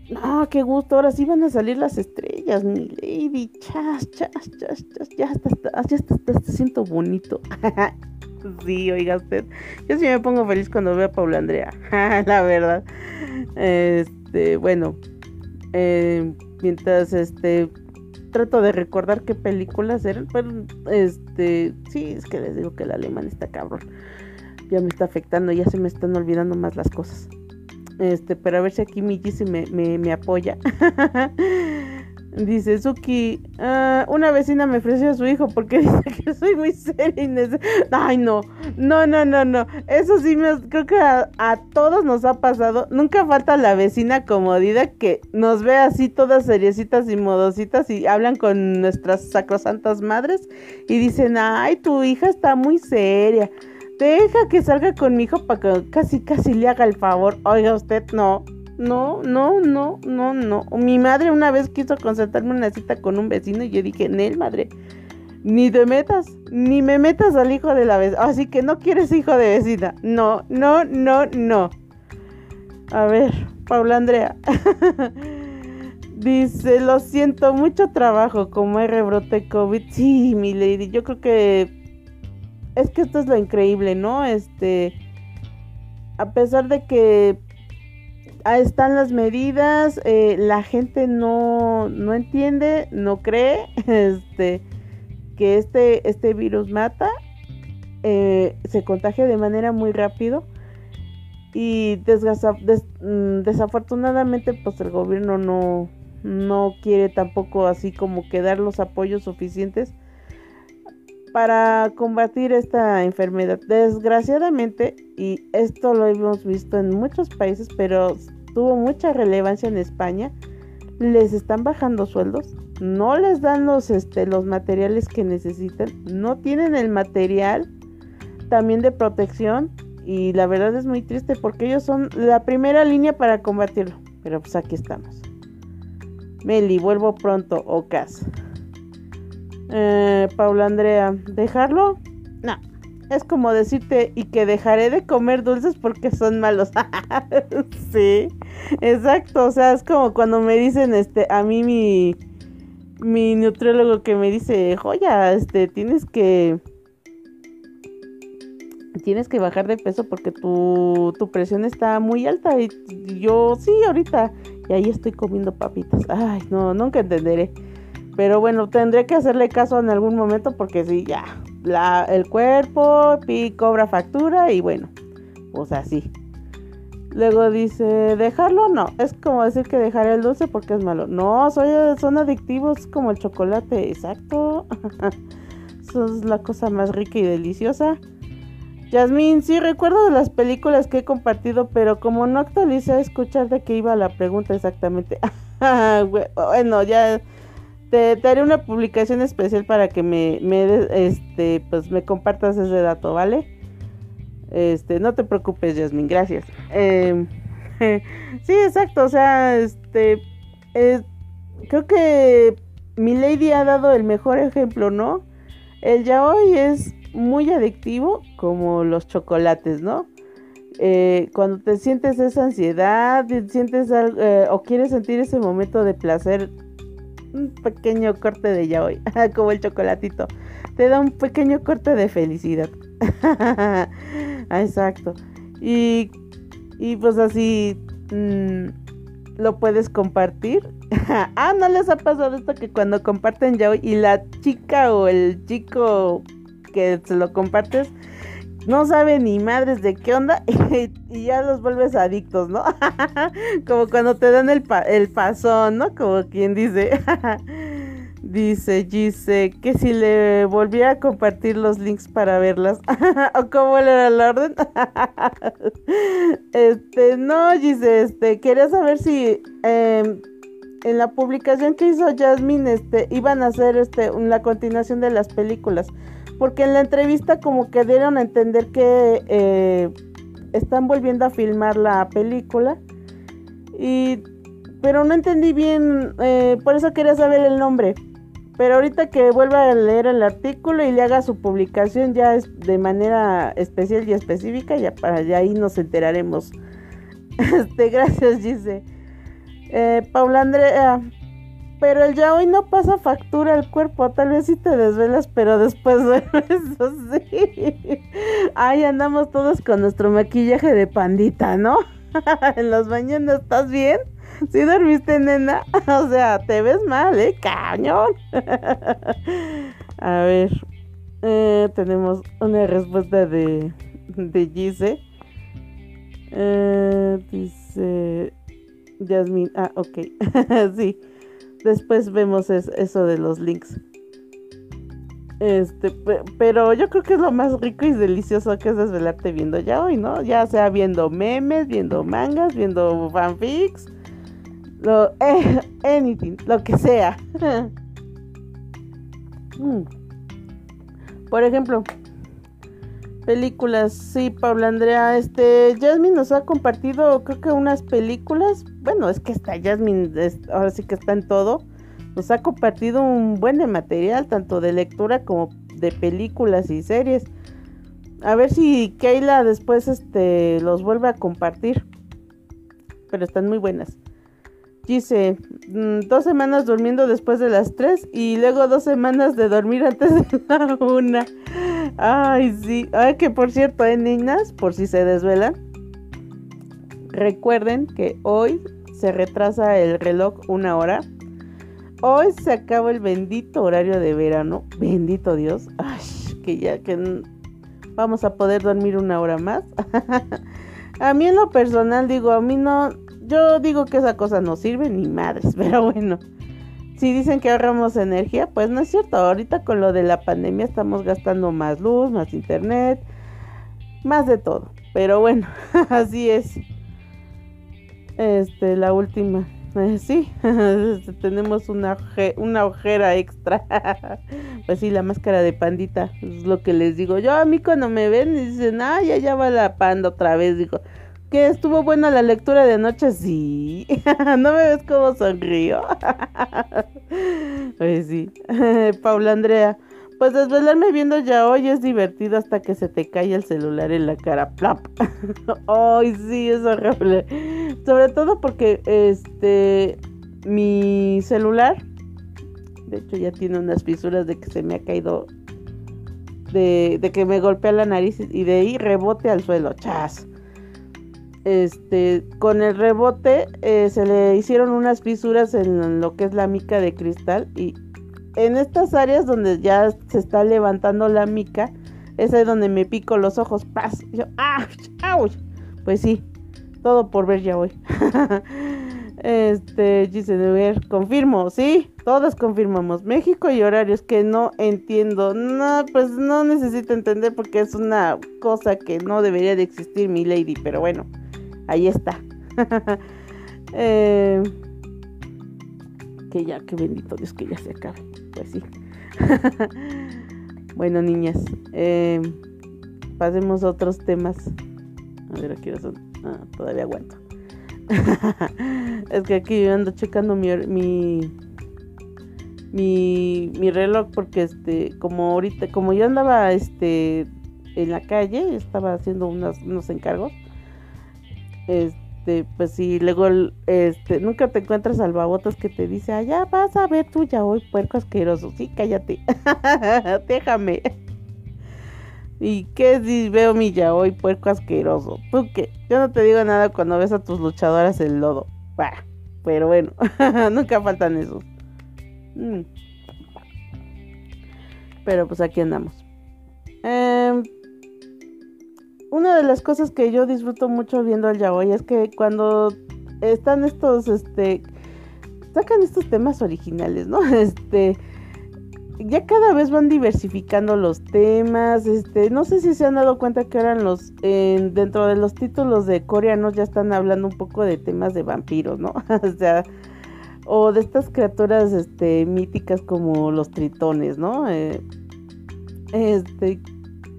No, qué gusto, ahora sí van a salir las estrellas, mi lady. Chas, chas, chas, chas. Ya hasta, ya hasta, siento bonito. *laughs* sí, oiga usted. Yo sí me pongo feliz cuando veo a Paula Andrea. *laughs* la verdad. Este, bueno. Eh, mientras este trato de recordar qué películas eran. Pero, este, sí, es que les digo que el alemán está cabrón. Ya me está afectando, ya se me están olvidando más las cosas. Este, pero a ver si aquí mi me, me, me apoya. *laughs* Dice Suki, ah, una vecina me ofreció a su hijo porque *laughs* dice que soy muy seria y Ay, no, no, no, no, no. Eso sí, me, creo que a, todos nos ha pasado. Nunca falta la vecina comodida que nos ve así todas seriecitas y modositas y hablan con nuestras sacrosantas madres y dicen, ay, tu hija está muy seria. Deja que salga con mi hijo para que casi casi le haga el favor. Oiga usted, no. No, no, no, no, no. Mi madre una vez quiso concertarme una cita con un vecino y yo dije, Nel, madre, ni te metas, ni me metas al hijo de la vecina. Así que no quieres hijo de vecina. No, no, no, no. A ver, Paula Andrea. *laughs* Dice, lo siento, mucho trabajo como hay rebrote COVID. Sí, mi lady, yo creo que es que esto es lo increíble, ¿no? Este, a pesar de que están las medidas, eh, la gente no, no entiende, no cree, *laughs* este, que este, este virus mata, eh, se contagia de manera muy rápido y mm, desafortunadamente pues el gobierno no, no quiere tampoco así como que dar los apoyos suficientes para combatir esta enfermedad. Desgraciadamente, y esto lo hemos visto en muchos países, pero tuvo mucha relevancia en España, les están bajando sueldos, no les dan los, este, los materiales que necesitan, no tienen el material también de protección y la verdad es muy triste porque ellos son la primera línea para combatirlo. Pero pues aquí estamos. Meli, vuelvo pronto. Ocas. Eh, Paula Andrea, ¿dejarlo? No. Es como decirte y que dejaré de comer dulces porque son malos. *laughs* sí, exacto. O sea, es como cuando me dicen, este, a mí mi, mi nutriólogo que me dice, joya, este, tienes que tienes que bajar de peso porque tu, tu presión está muy alta. Y yo, sí, ahorita. Y ahí estoy comiendo papitas. Ay, no, nunca entenderé. Pero bueno, tendré que hacerle caso en algún momento porque sí, ya. La, el cuerpo pi, cobra factura y bueno, pues así. Luego dice, dejarlo no, es como decir que dejaré el dulce porque es malo. No, son adictivos como el chocolate, exacto. *laughs* Eso es la cosa más rica y deliciosa. Yasmin, sí recuerdo de las películas que he compartido, pero como no actualicé a escuchar de qué iba la pregunta exactamente. *laughs* bueno, ya te, haré una publicación especial para que me, me este, pues me compartas ese dato, ¿vale? Este, no te preocupes, Yasmin, gracias. Em, *laughs* sí, exacto, o sea, este, creo que mi lady ha dado el mejor ejemplo, ¿no? El yaoi es muy adictivo como los chocolates, ¿no? Eh, cuando te sientes esa ansiedad, sientes eh, o quieres sentir ese momento de placer, un pequeño corte de yaoi, *laughs* como el chocolatito, te da un pequeño corte de felicidad. *laughs* Exacto. Y, y pues así mm, lo puedes compartir. *laughs* ah, ¿no les ha pasado esto que cuando comparten yaoi y la chica o el chico que se lo compartes, no sabe ni madres de qué onda *laughs* y, ya los vuelves adictos, ¿no? *laughs* Como cuando te dan el, el pasón, ¿no? Como quien dice. *laughs* Dice dice que si le volviera a compartir los links para verlas. ¿O cómo era el orden? este, no, dice este, quería saber si em, en la publicación que hizo Jasmine, este, iban a hacer este, la continuación de las películas porque en la entrevista como que dieron a entender que eh, están volviendo a filmar la película y pero no entendí bien eh, por eso quería saber el nombre. Pero ahorita que vuelva a leer el artículo y le haga su publicación ya de manera especial y específica ya para ya ahí nos enteraremos. *laughs* Este gracias Gise. Eh, Paula Andrea pero el ya hoy no pasa factura al cuerpo, tal vez si te desvelas, pero después *laughs* eso sí. Ahí andamos todos con nuestro maquillaje de pandita, ¿no? *laughs* en las mañanas, ¿estás bien? ¿Sí dormiste, nena? *laughs* o sea, te ves mal, ¿eh? Cañón. A ver, eh, tenemos una respuesta de, de Gise. Eh, dice Yasmin, ah, ok, sí. Después vemos eso de los links. Este, pero yo creo que es lo más rico y delicioso que es desvelarte viendo ya hoy, ¿no? Ya sea viendo memes, viendo mangas, viendo fanfics, lo, eh, anything, lo que sea. *laughs* Mm. Por ejemplo, películas, sí, Paula Andrea, este, Jasmine nos ha compartido, creo que unas películas, bueno, es que está Jasmine, ahora sí que está en todo, nos ha compartido un buen material, tanto de lectura como de películas y series. A ver si Keila después este, los vuelve a compartir, pero están muy buenas. Dice, mm, dos semanas durmiendo después de las tres y luego dos semanas de dormir antes de *laughs* la una. Ay, sí. Ay, que por cierto, ¿eh, niñas? Por si se desvelan. Recuerden que hoy se retrasa el reloj una hora. Hoy se acaba el bendito horario de verano. Bendito Dios. Ay, que ya que vamos a poder dormir una hora más. *laughs* a mí en lo personal digo, a mí no, yo digo que esa cosa no sirve ni madres, *laughs* pero bueno. Si dicen que ahorramos energía, pues no es cierto. Ahorita con lo de la pandemia estamos gastando más luz, más internet, más de todo. Pero bueno, *laughs* así es. Este, la última. eh, sí, *laughs* tenemos una, ojera extra. pues sí, la máscara de pandita, es lo que les digo. Yo a mí cuando me ven dicen, ay, ya, ya va la panda otra vez. Digo, ¿que estuvo buena la lectura de anoche? Sí. *laughs* ¿No me ves cómo sonrío? *laughs* pues sí. *laughs* Paula Andrea. Pues desvelarme viendo ya hoy es divertido hasta que se te cae el celular en la cara. ¡Plap! ¡Ay, sí, es horrible! Sobre todo porque este mi celular, de hecho ya tiene unas fisuras de que se me ha caído, de, de que me golpea la nariz y de ahí rebote al suelo. ¡Chas! Este, con el rebote eh, se le hicieron unas fisuras en lo que es la mica de cristal y en estas áreas donde ya se está levantando la mica, es ahí donde me pico los ojos. ¡Paz! yo, ¡ah! Pues sí, todo por ver ya hoy. *laughs* este, ver, confirmo, sí, todos confirmamos. México y horarios que no entiendo. No, pues no necesito entender porque es una cosa que no debería de existir, mi lady, pero bueno, ahí está. *laughs* eh, que ya, que bendito Dios que ya se acabe. Pues sí. *laughs* bueno, niñas, eh, pasemos a otros temas. A ver, aquí son. Ah, todavía aguanto. *laughs* es que aquí yo ando checando mi, mi mi, reloj porque este como ahorita como yo andaba este en la calle estaba haciendo unos, unos encargos este pues sí, luego, este, nunca te encuentras al babotas que te dice, allá vas a ver tú ya hoy, puerco asqueroso. Sí, cállate, *laughs* déjame. ¿Y qué si veo mi ya hoy, puerco asqueroso? ¿Tú qué? Yo no te digo nada cuando ves a tus luchadoras el lodo. Bah, pero bueno, *laughs* nunca faltan esos. Mm. Pero pues aquí andamos. Eh, una de las cosas que yo disfruto mucho viendo al yaoi es que cuando están estos, este, sacan estos temas originales, ¿no? *laughs* Este, ya cada vez van diversificando los temas, este, no sé si se han dado cuenta que eran los, dentro de los títulos de coreanos ya están hablando un poco de temas de vampiros, ¿no? *laughs* o sea, o de estas criaturas, este, míticas como los tritones, ¿no? Eh, este,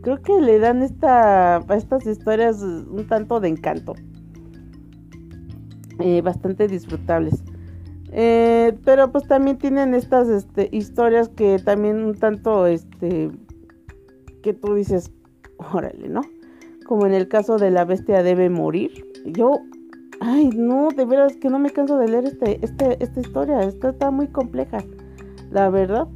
creo que le dan esta, a estas historias un tanto de encanto. Eh, bastante disfrutables. Eh, pero pues también tienen estas este, historias que también un tanto, este, que tú dices, órale, ¿no? Como en el caso de la bestia debe morir. Yo, ay, no, de veras que no me canso de leer este, este, esta historia. Esta está muy compleja, la verdad.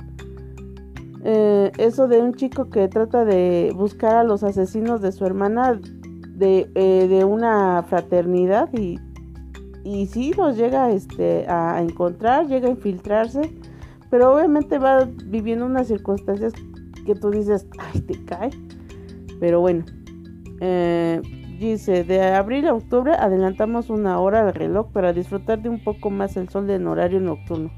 Eh, eso de un chico que trata de buscar a los asesinos de su hermana de, eh, una fraternidad y, y sí los llega este, a encontrar, llega a infiltrarse, pero obviamente va viviendo unas circunstancias que tú dices, ay, te cae. Pero bueno, eh, dice, de abril a octubre adelantamos una hora al reloj para disfrutar de un poco más el sol en horario nocturno.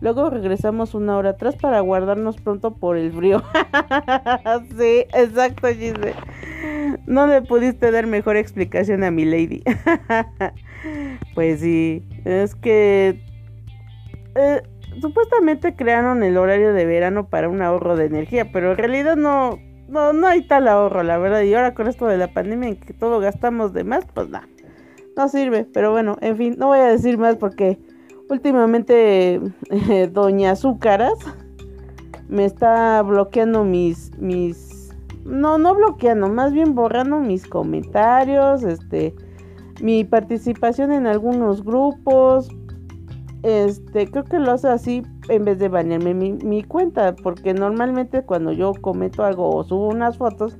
Luego regresamos una hora atrás para guardarnos pronto por el frío. *laughs* sí, exacto, Giselle. No le pudiste dar mejor explicación a mi lady. *laughs* pues sí, es que eh, supuestamente crearon el horario de verano para un ahorro de energía, pero en realidad no, no, no hay tal ahorro, la verdad. Y ahora con esto de la pandemia en que todo gastamos de más, pues nada, no sirve. Pero bueno, en fin, no voy a decir más porque últimamente eh, Doña Azúcaras me está bloqueando mis, mis, no, no bloqueando, más bien borrando mis comentarios, este, mi participación en algunos grupos, este, creo que lo hace así en vez de banearme mi, mi cuenta, porque normalmente cuando yo comento algo o subo unas fotos,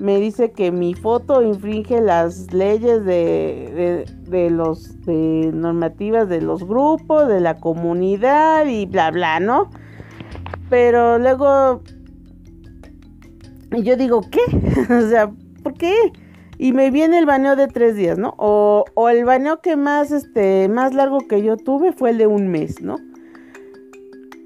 me dice que mi foto infringe las leyes de, de, los de normativas de los grupos, de la comunidad y bla bla, ¿no? Pero luego yo digo, ¿qué? *laughs* o sea, ¿por qué? Y me viene el baneo de tres días, ¿no? O, o el baneo que más, este, más largo que yo tuve fue el de un mes, ¿no?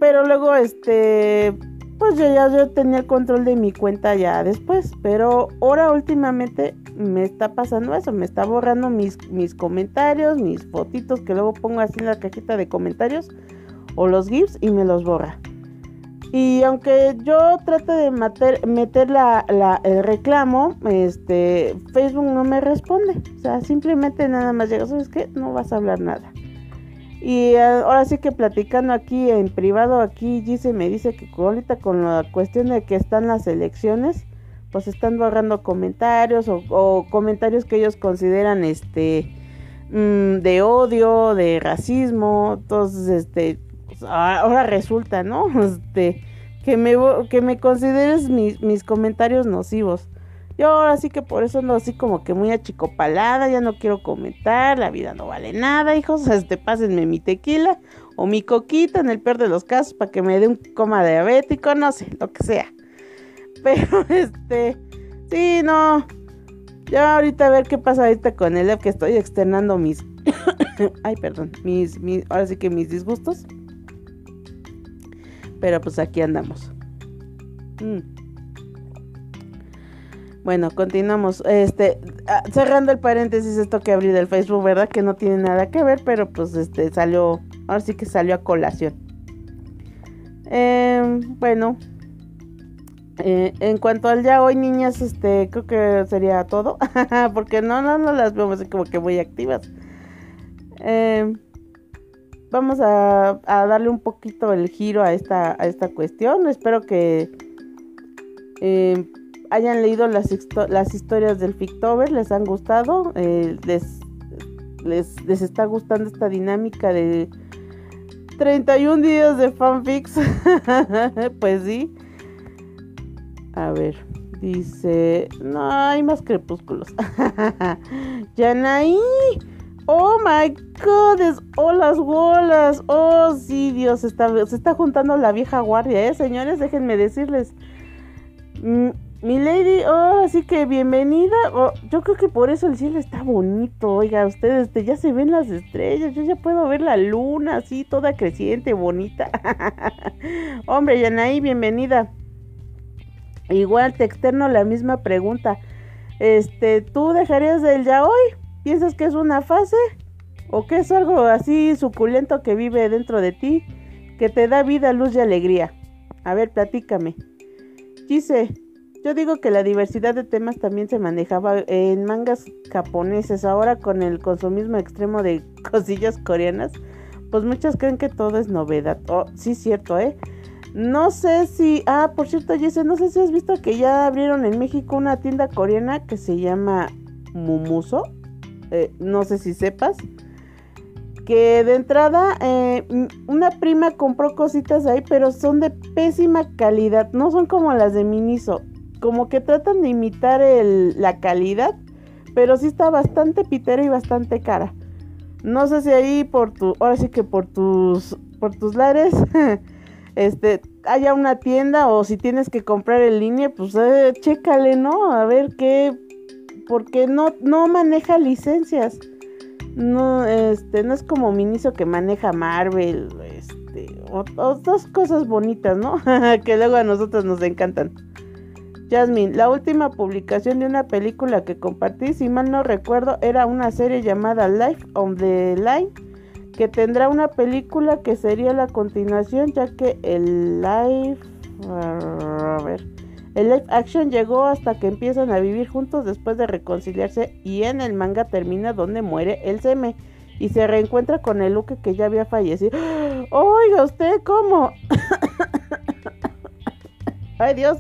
Pero luego, este, pues yo ya yo tenía el control de mi cuenta ya después. Pero ahora últimamente me está pasando eso. Me está borrando mis, mis comentarios, mis fotitos que luego pongo así en la cajita de comentarios. O los GIFs y me los borra. Y aunque yo trate de meter, la, el reclamo, este, Facebook no me responde. O sea, simplemente nada más llega, ¿sabes qué? No vas a hablar nada. Y ahora sí que platicando aquí en privado, aquí Gise me dice que ahorita con la cuestión de que están las elecciones, pues están borrando comentarios o, comentarios que ellos consideran este mm, de odio, de racismo, entonces este ahora resulta, ¿no? *laughs* Este, que me, que me consideres mis, mis comentarios nocivos. Yo ahora sí que por eso ando así como que muy achicopalada, ya no quiero comentar, la vida no vale nada, hijos, *laughs* este, pásenme mi tequila o mi coquita en el peor de los casos para que me dé un coma diabético, no sé, lo que sea. *laughs* Pero este, sí, no, ya ahorita a ver qué pasa ahorita con el que estoy externando mis, *coughs* ay, perdón, mis, mis, ahora sí que mis disgustos. Pero pues aquí andamos. Mm. Bueno, continuamos. Este, ah, cerrando el paréntesis, esto que abrí del Facebook, ¿verdad? Que no tiene nada que ver, pero pues este salió, ahora sí que salió a colación. Em, bueno, eh, en cuanto al ya hoy, niñas, este, creo que sería todo, *laughs* porque no, no, no las vemos como que muy activas. Eh, vamos a, darle un poquito el giro a esta, a esta cuestión. Espero que eh, hayan leído las, las historias del Fictober, les han gustado, eh, les, les, está gustando esta dinámica de 31 días de fanfics. *laughs* pues sí. A ver, dice, no hay más crepúsculos. *laughs* Yanaí. Oh my god, oh las bolas, oh sí, Dios, está, se está juntando la vieja guardia, eh, señores, déjenme decirles. Mm, mi lady, oh, así que bienvenida. Oh, yo creo que por eso el cielo está bonito, oiga, ustedes este, ya se ven las estrellas, yo ya puedo ver la luna así, toda creciente, bonita. *laughs* Hombre, Yanaí, bienvenida. Igual te externo la misma pregunta. Este, ¿tú dejarías el ya hoy? ¿Piensas que es una fase? ¿O que es algo así suculento que vive dentro de ti, que te da vida, luz y alegría? A ver, platícame. Dice, yo digo que la diversidad de temas también se manejaba en mangas japoneses. Ahora con el consumismo extremo de *laughs* cosillas coreanas, pues muchas creen que todo es novedad. Oh, sí, cierto, ¿eh? No sé si... Ah, por cierto, Jesse, no sé si has visto que ya abrieron en México una tienda coreana que se llama Mumuso. Eh, no sé si sepas, que de entrada eh, una prima compró cositas ahí, pero son de pésima calidad, no son como las de Miniso, como que tratan de imitar la calidad, pero sí está bastante pitera y bastante cara. No sé si ahí por tu, ahora sí que por tus, por tus lares, *laughs* este, haya una tienda o si tienes que comprar en línea, pues eh, chécale, ¿no? A ver qué porque no, no maneja licencias. No, este, no es como Miniso que maneja Marvel, este, otras cosas bonitas, ¿no? *laughs* que luego a nosotros nos encantan. Jasmine, la última publicación de una película que compartí, si mal no recuerdo, era una serie llamada Life on the Line, que tendrá una película que sería la continuación, ya que el Life... A ver. El live action llegó hasta que empiezan a vivir juntos después de reconciliarse y en el manga termina donde muere el Seme y se reencuentra con el Luke que ya había fallecido. *gasps* Oiga, ¿usted cómo? *coughs* Ay, Dios.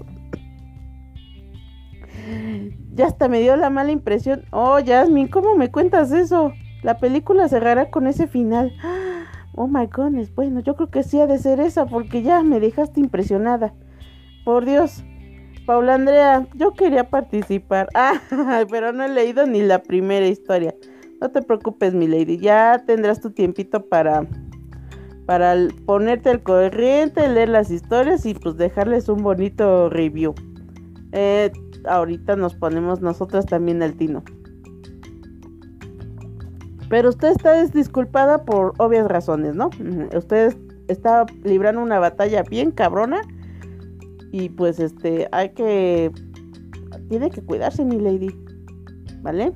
Ya hasta me dio la mala impresión. Oh, Jasmine, ¿cómo me cuentas eso? La película cerrará con ese final. *gasps* Oh my goodness, bueno, yo creo que sí ha de ser esa porque ya me dejaste impresionada. Por Dios. Paula Andrea, yo quería participar. *laughs* Ah, pero no he leído ni la primera historia. No te preocupes, mi lady. Ya tendrás tu tiempito para, para ponerte al corriente, leer las historias y pues dejarles un bonito review. Eh, ahorita nos ponemos nosotras también al tino. Pero usted está disculpada por obvias razones, ¿no? Usted está librando una batalla bien cabrona Y pues este, hay que, tiene que cuidarse mi lady, ¿vale?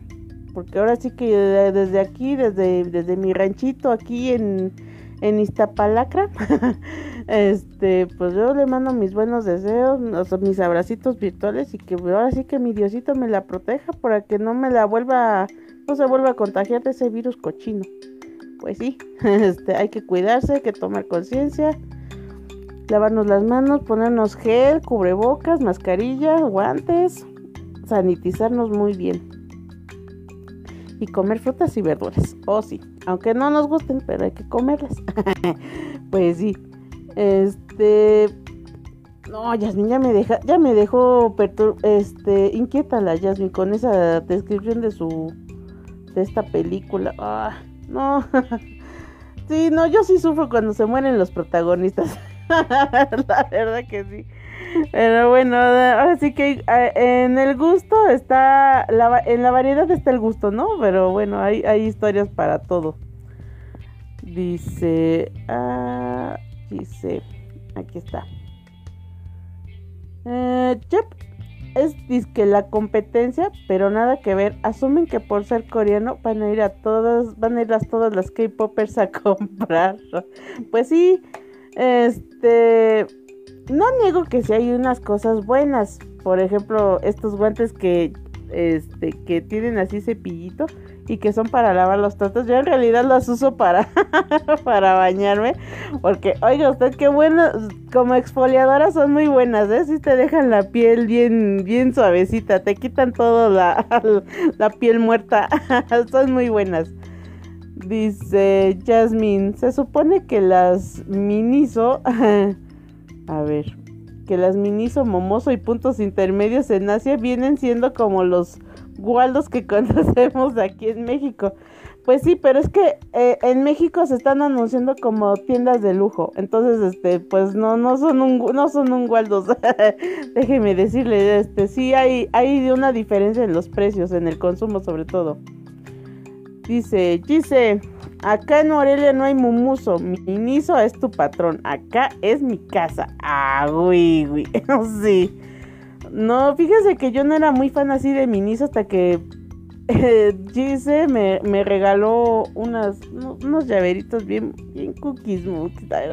Porque ahora sí que desde aquí, desde, desde mi ranchito aquí en, en Iztapalacra, *laughs* este, pues yo le mando mis buenos deseos, mis abracitos virtuales y que ahora sí que mi Diosito me la proteja para que no me la vuelva, no se vuelva a contagiar de ese virus cochino. Pues sí, *laughs* este, hay que cuidarse, hay que tomar conciencia, lavarnos las manos, ponernos gel, cubrebocas, mascarilla, guantes, sanitizarnos muy bien y comer frutas y verduras. Oh, sí, aunque no nos gusten, pero hay que comerlas. *laughs* pues sí. Este no, Yasmin ya me deja, ya me dejó este inquieta la Yasmin con esa descripción de su de esta película. Ah, no. *laughs* sí, no, yo sí sufro cuando se mueren los protagonistas. *laughs* la verdad que sí. Pero bueno, ahora sí que eh, en el gusto está, en la variedad está el gusto, ¿no? Pero bueno, hay, hay historias para todo. Dice, ah, dice, aquí está. Eh, es que la competencia, pero nada que ver. Asumen que por ser coreano van a ir a todas, van a ir a todas las K-popers a *laughs* comprar. Pues sí, este no niego que sí hay unas cosas buenas. Por ejemplo, estos guantes que este que tienen así cepillito y que son para lavar los platos. Yo en realidad los uso para *laughs* para bañarme porque oiga usted qué bueno como exfoliadoras son muy buenas, ¿eh? Si te dejan la piel bien bien suavecita, te quitan todo la *laughs* la piel muerta. *laughs* son muy buenas. Dice Jasmine, se supone que las Miniso A ver, que las Miniso, Momoso y puntos intermedios en Asia vienen siendo como los Waldos que *laughs* conocemos aquí en México. Pues sí, pero es que eh, en México se están anunciando como tiendas de lujo. Entonces, este, pues no, no son un, no son un Waldos. *laughs* Déjeme decirle, este, sí hay, hay una diferencia en los precios, en el consumo sobre todo. Dice, dice, Acá en Morelia no hay mumuso. Miniso es tu patrón. Acá es mi casa. Ah, güey, güey. *laughs* sí. No, fíjese que yo no era muy fan así de Miniso hasta que eh, Gise me, me, regaló unas, unos llaveritos bien, bien cookies.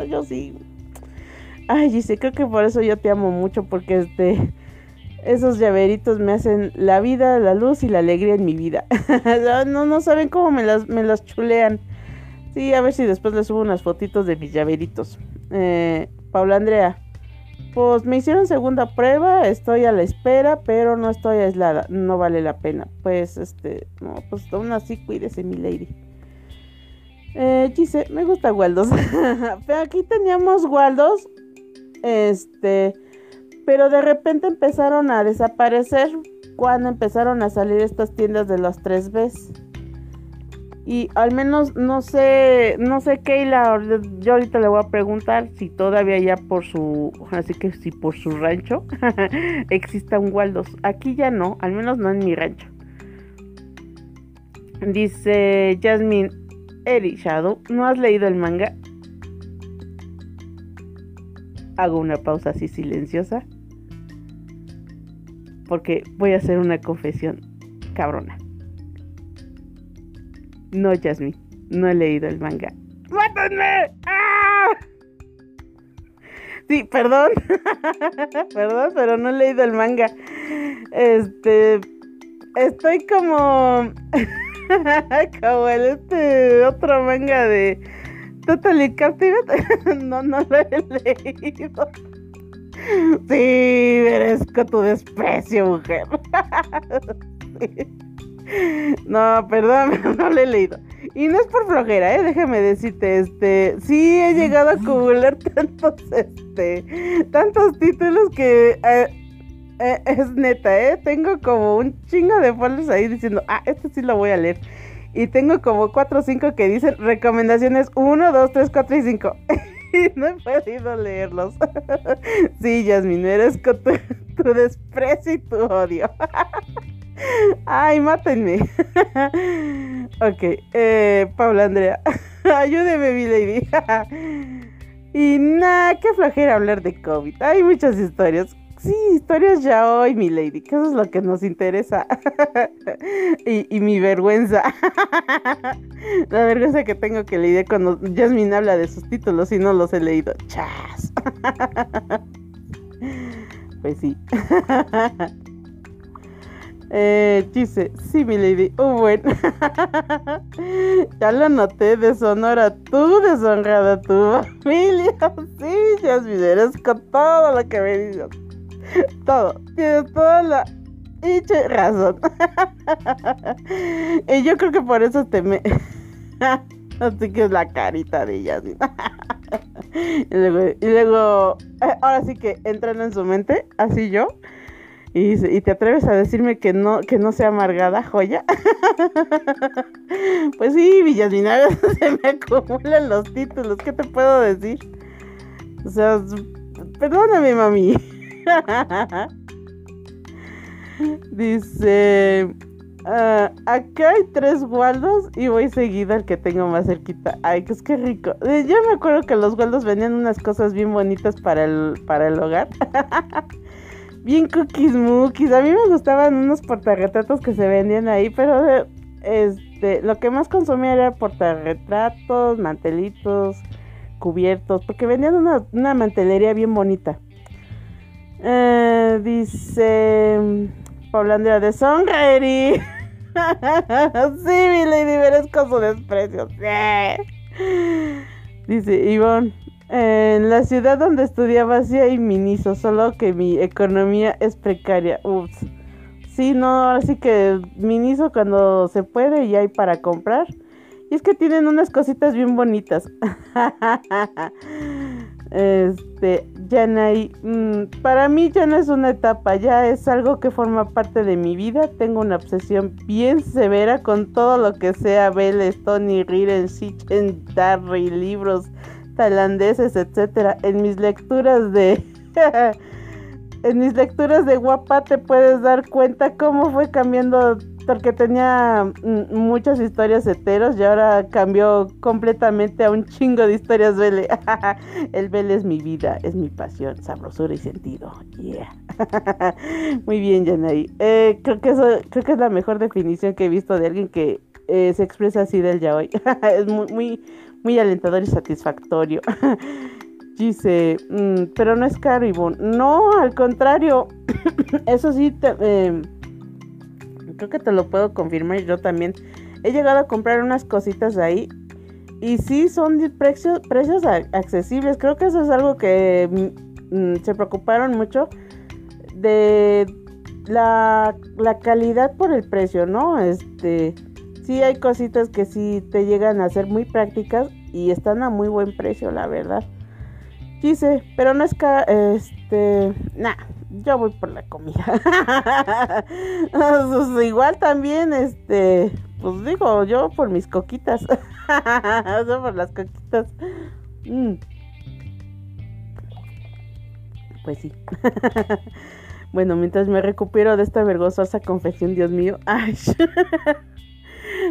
Yo sí. Ay, Gise, creo que por eso yo te amo mucho porque este esos llaveritos me hacen la vida, la luz y la alegría en mi vida. *laughs* no, no saben cómo me las, me las chulean. Sí, a ver si después les subo unas fotitos de mis llaveritos. Eh, Paula Andrea. Pues me hicieron segunda prueba, estoy a la espera, pero no estoy aislada, no vale la pena. Pues este, no, pues aún así cuídese mi lady. Eh, me gusta Waldos. *laughs* Aquí teníamos Waldos, este, pero de repente empezaron a desaparecer cuando empezaron a salir estas tiendas de los 3Bs. Y al menos no sé, no sé Keila, yo ahorita le voy a preguntar si todavía ya por su, así que si por su rancho *laughs* exista un Waldos. Aquí ya no, al menos no en mi rancho. Dice Jasmine Eri Shadow, ¿no has leído el manga? Hago una pausa así silenciosa. Porque voy a hacer una confesión cabrona. No, Jasmine, no he leído el manga. ¡Mátenme! ¡Ah! Sí, perdón. *laughs* perdón, pero no he leído el manga. Este. Estoy como. *laughs* como el este otro manga de Totally Captivate. *laughs* no, no lo he leído. Sí, merezco tu desprecio, mujer. sí. *laughs* No, perdón, *laughs* no lo he leído. Y no es por flojera, eh, déjame decirte, este, sí he llegado a acumular *laughs* tantos, este, tantos títulos que eh, eh, es neta, eh, tengo como un chingo de folders ahí diciendo, ah, este sí lo voy a leer. Y tengo como 4 o 5 que dicen recomendaciones 1, 2, 3, 4 y 5. y no he podido leerlos. sí, Yasmin, eres tu, tu desprecio y tu odio. Ay, mátenme. *laughs* ok, eh, Paula Andrea. *laughs* Ayúdeme, mi lady. *laughs* Y nada, qué flojera hablar de COVID. Hay muchas historias. Sí, historias ya hoy, mi lady, que eso es lo que nos interesa. y, mi vergüenza. La vergüenza que tengo que leer cuando Jasmine habla de sus títulos y no los he leído. Chas. pues sí. Eh, dice, sí, mi lady. Oh, bueno. *laughs* ya lo noté, deshonora tú, deshonrada tu familia. *laughs* Sí, Jasmine, eres con todo lo que me dices. Todo. Tienes toda la dicha razón. *laughs* y yo creo que por eso te me. Así que es la carita de Jasmine. y luego, y luego, eh, ahora sí que entran en su mente, así yo. Y, te atreves a decirme que no, que no sea amargada, joya. *laughs* pues sí, Villasmina, *laughs* se me acumulan los títulos, ¿qué te puedo decir? O sea, perdóname, mami. *laughs* Dice, ah, acá hay tres Waldos y voy seguida al que tengo más cerquita. Ay, que es que rico. Yo me acuerdo que los Waldos venían unas cosas bien bonitas para el, para el hogar. Bien cookies mookies. A mí me gustaban unos portarretratos que se vendían ahí, pero este, lo que más consumía era portarretratos, mantelitos, cubiertos, porque vendían una, mantelería bien bonita. Eh, dice Paula Andrea de Sonrery. *laughs* sí, mi lady, merezco su desprecio. Dice Ivonne. En la ciudad donde estudiaba sí hay Miniso, solo que mi economía es precaria. Ups. Sí, no, así que Miniso cuando se puede y hay para comprar. Y es que tienen unas cositas bien bonitas. *laughs* este, ya no hay, mm, para mí ya no es una etapa, ya es algo que forma parte de mi vida. Tengo una obsesión bien severa con todo lo que sea Bell, Stony, Riren, Sitchen, Darry, libros tailandeses, etcétera. En mis lecturas de *laughs* en mis lecturas de guapa te puedes dar cuenta cómo fue cambiando porque tenía mm, muchas historias heteros y ahora cambió completamente a un chingo de historias Vele. *laughs* El Vele es mi vida, es mi pasión, sabrosura y sentido. Yeah. *laughs* Muy bien, Yanay. Eh, creo que eso, creo que es la mejor definición que he visto de alguien que eh, se expresa así del yaoi. es muy, muy, muy alentador y satisfactorio. *laughs* Dice, mm, pero no es caro, No, al contrario. *clears throat* Eso sí, eh, creo que te lo puedo confirmar. Yo también he llegado a comprar unas cositas ahí. Y sí, son precios, accesibles. Creo que eso es algo que mm, mm, se preocuparon mucho de la calidad por el precio, ¿no? Este sí hay cositas que sí te llegan a ser muy prácticas y están a muy buen precio, la verdad. Quise, pero no es que, este, nah, yo voy por la comida. *laughs* Pues igual también, este, pues digo, yo por mis coquitas. *laughs* yo por las coquitas. Mm. Pues sí. *laughs* bueno, mientras me recupero de esta vergonzosa confesión, Dios mío. Ay.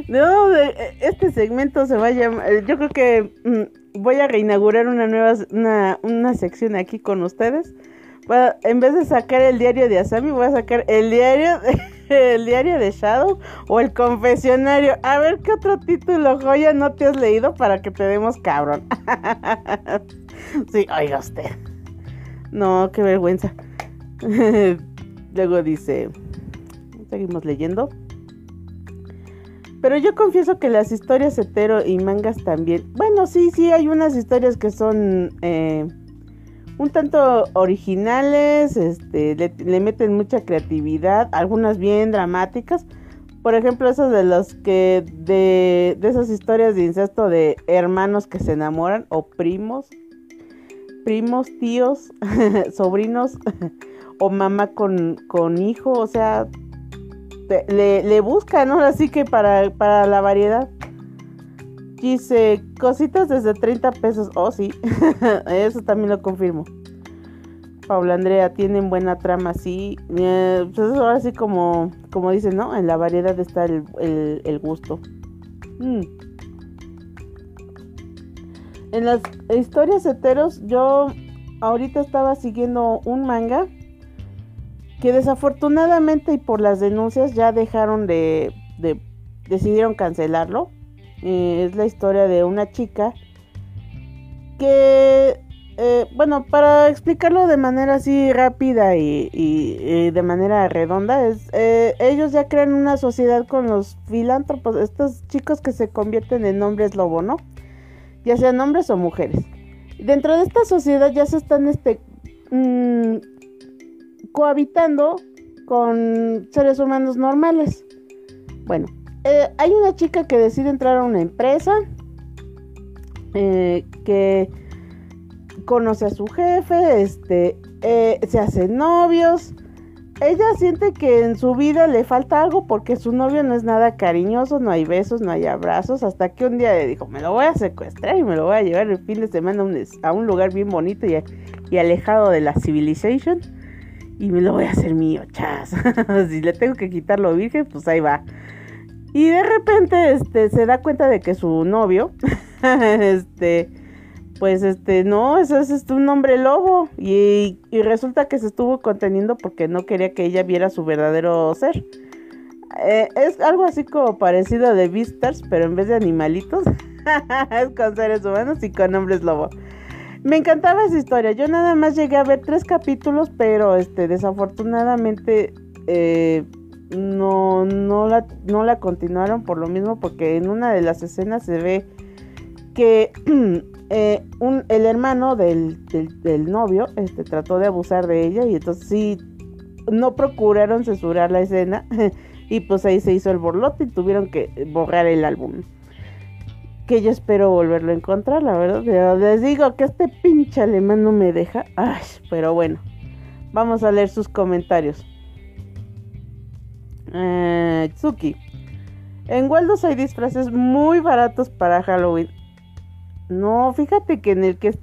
No, e, este segmento se va a llamar. Eh, yo creo que mm, voy a reinaugurar una nueva una, sección aquí con ustedes. en vez de sacar el diario de Asami, voy a sacar el diario, *laughs* el diario de Shadow o el confesionario. A ver qué otro título joya no te has leído para que te demos cabrón. *laughs* sí, oiga usted. No, qué vergüenza. *laughs* Luego dice, seguimos leyendo. Pero yo confieso que las historias hetero y mangas también. Bueno, sí, sí, hay unas historias que son eh, un tanto originales, este, le, meten mucha creatividad, algunas bien dramáticas. Por ejemplo, esas de los que, de, de esas historias de incesto de hermanos que se enamoran o primos, primos, tíos, *laughs* sobrinos *laughs* o mamá con, con hijo, o sea, le, le buscan, ¿no? Así que para, para la variedad. Dice, cositas desde 30 pesos. Oh, sí, *laughs* eso también lo confirmo. Paula Andrea, tienen buena trama, sí. Eh, pues ahora sí como, como dicen, ¿no? En la variedad está el, el, gusto. Mm. en las historias heteros, yo ahorita estaba siguiendo un manga que desafortunadamente y por las denuncias ya dejaron de, decidieron cancelarlo. Eh, es la historia de una chica que, eh, bueno, para explicarlo de manera así rápida y, de manera redonda, es, eh, ellos ya crean una sociedad con los filántropos, estos chicos que se convierten en hombres lobo, ¿no? Ya sean hombres o mujeres. Dentro de esta sociedad ya se están este, mm, cohabitando con seres humanos normales. Bueno, eh, hay una chica que decide entrar a una empresa, eh, que conoce a su jefe, este, eh, se hacen novios. Ella siente que en su vida le falta algo porque su novio no es nada cariñoso, no hay besos, no hay abrazos, hasta que un día le dijo, me lo voy a secuestrar y me lo voy a llevar el fin de semana a un, a un lugar bien bonito y, y alejado de la civilización y me lo voy a hacer mío, chas. *laughs* si le tengo que quitar lo virgen, pues ahí va. Y de repente este se da cuenta de que su novio *laughs* este pues este no, eso es este, un hombre lobo y, y, resulta que se estuvo conteniendo porque no quería que ella viera su verdadero ser. Eh, es algo así como parecido The Beastars, pero en vez de animalitos, *laughs* es con seres humanos y con hombres lobo. Me encantaba esa historia. Yo nada más llegué a ver tres capítulos, pero este, desafortunadamente eh, no, no, la, no la continuaron por lo mismo, porque en una de las escenas se ve que *clears throat* eh, un, el hermano del, del, novio este, trató de abusar de ella y entonces sí, no procuraron censurar la escena *laughs* y pues ahí se hizo el borlote y tuvieron que borrar el álbum que yo espero volverlo a encontrar, la verdad. Les digo que este pinche alemán no me deja. Ay, pero bueno. Vamos a leer sus comentarios. Eh, Tsuki. En Waldos hay disfraces muy baratos para Halloween. No, fíjate que en el que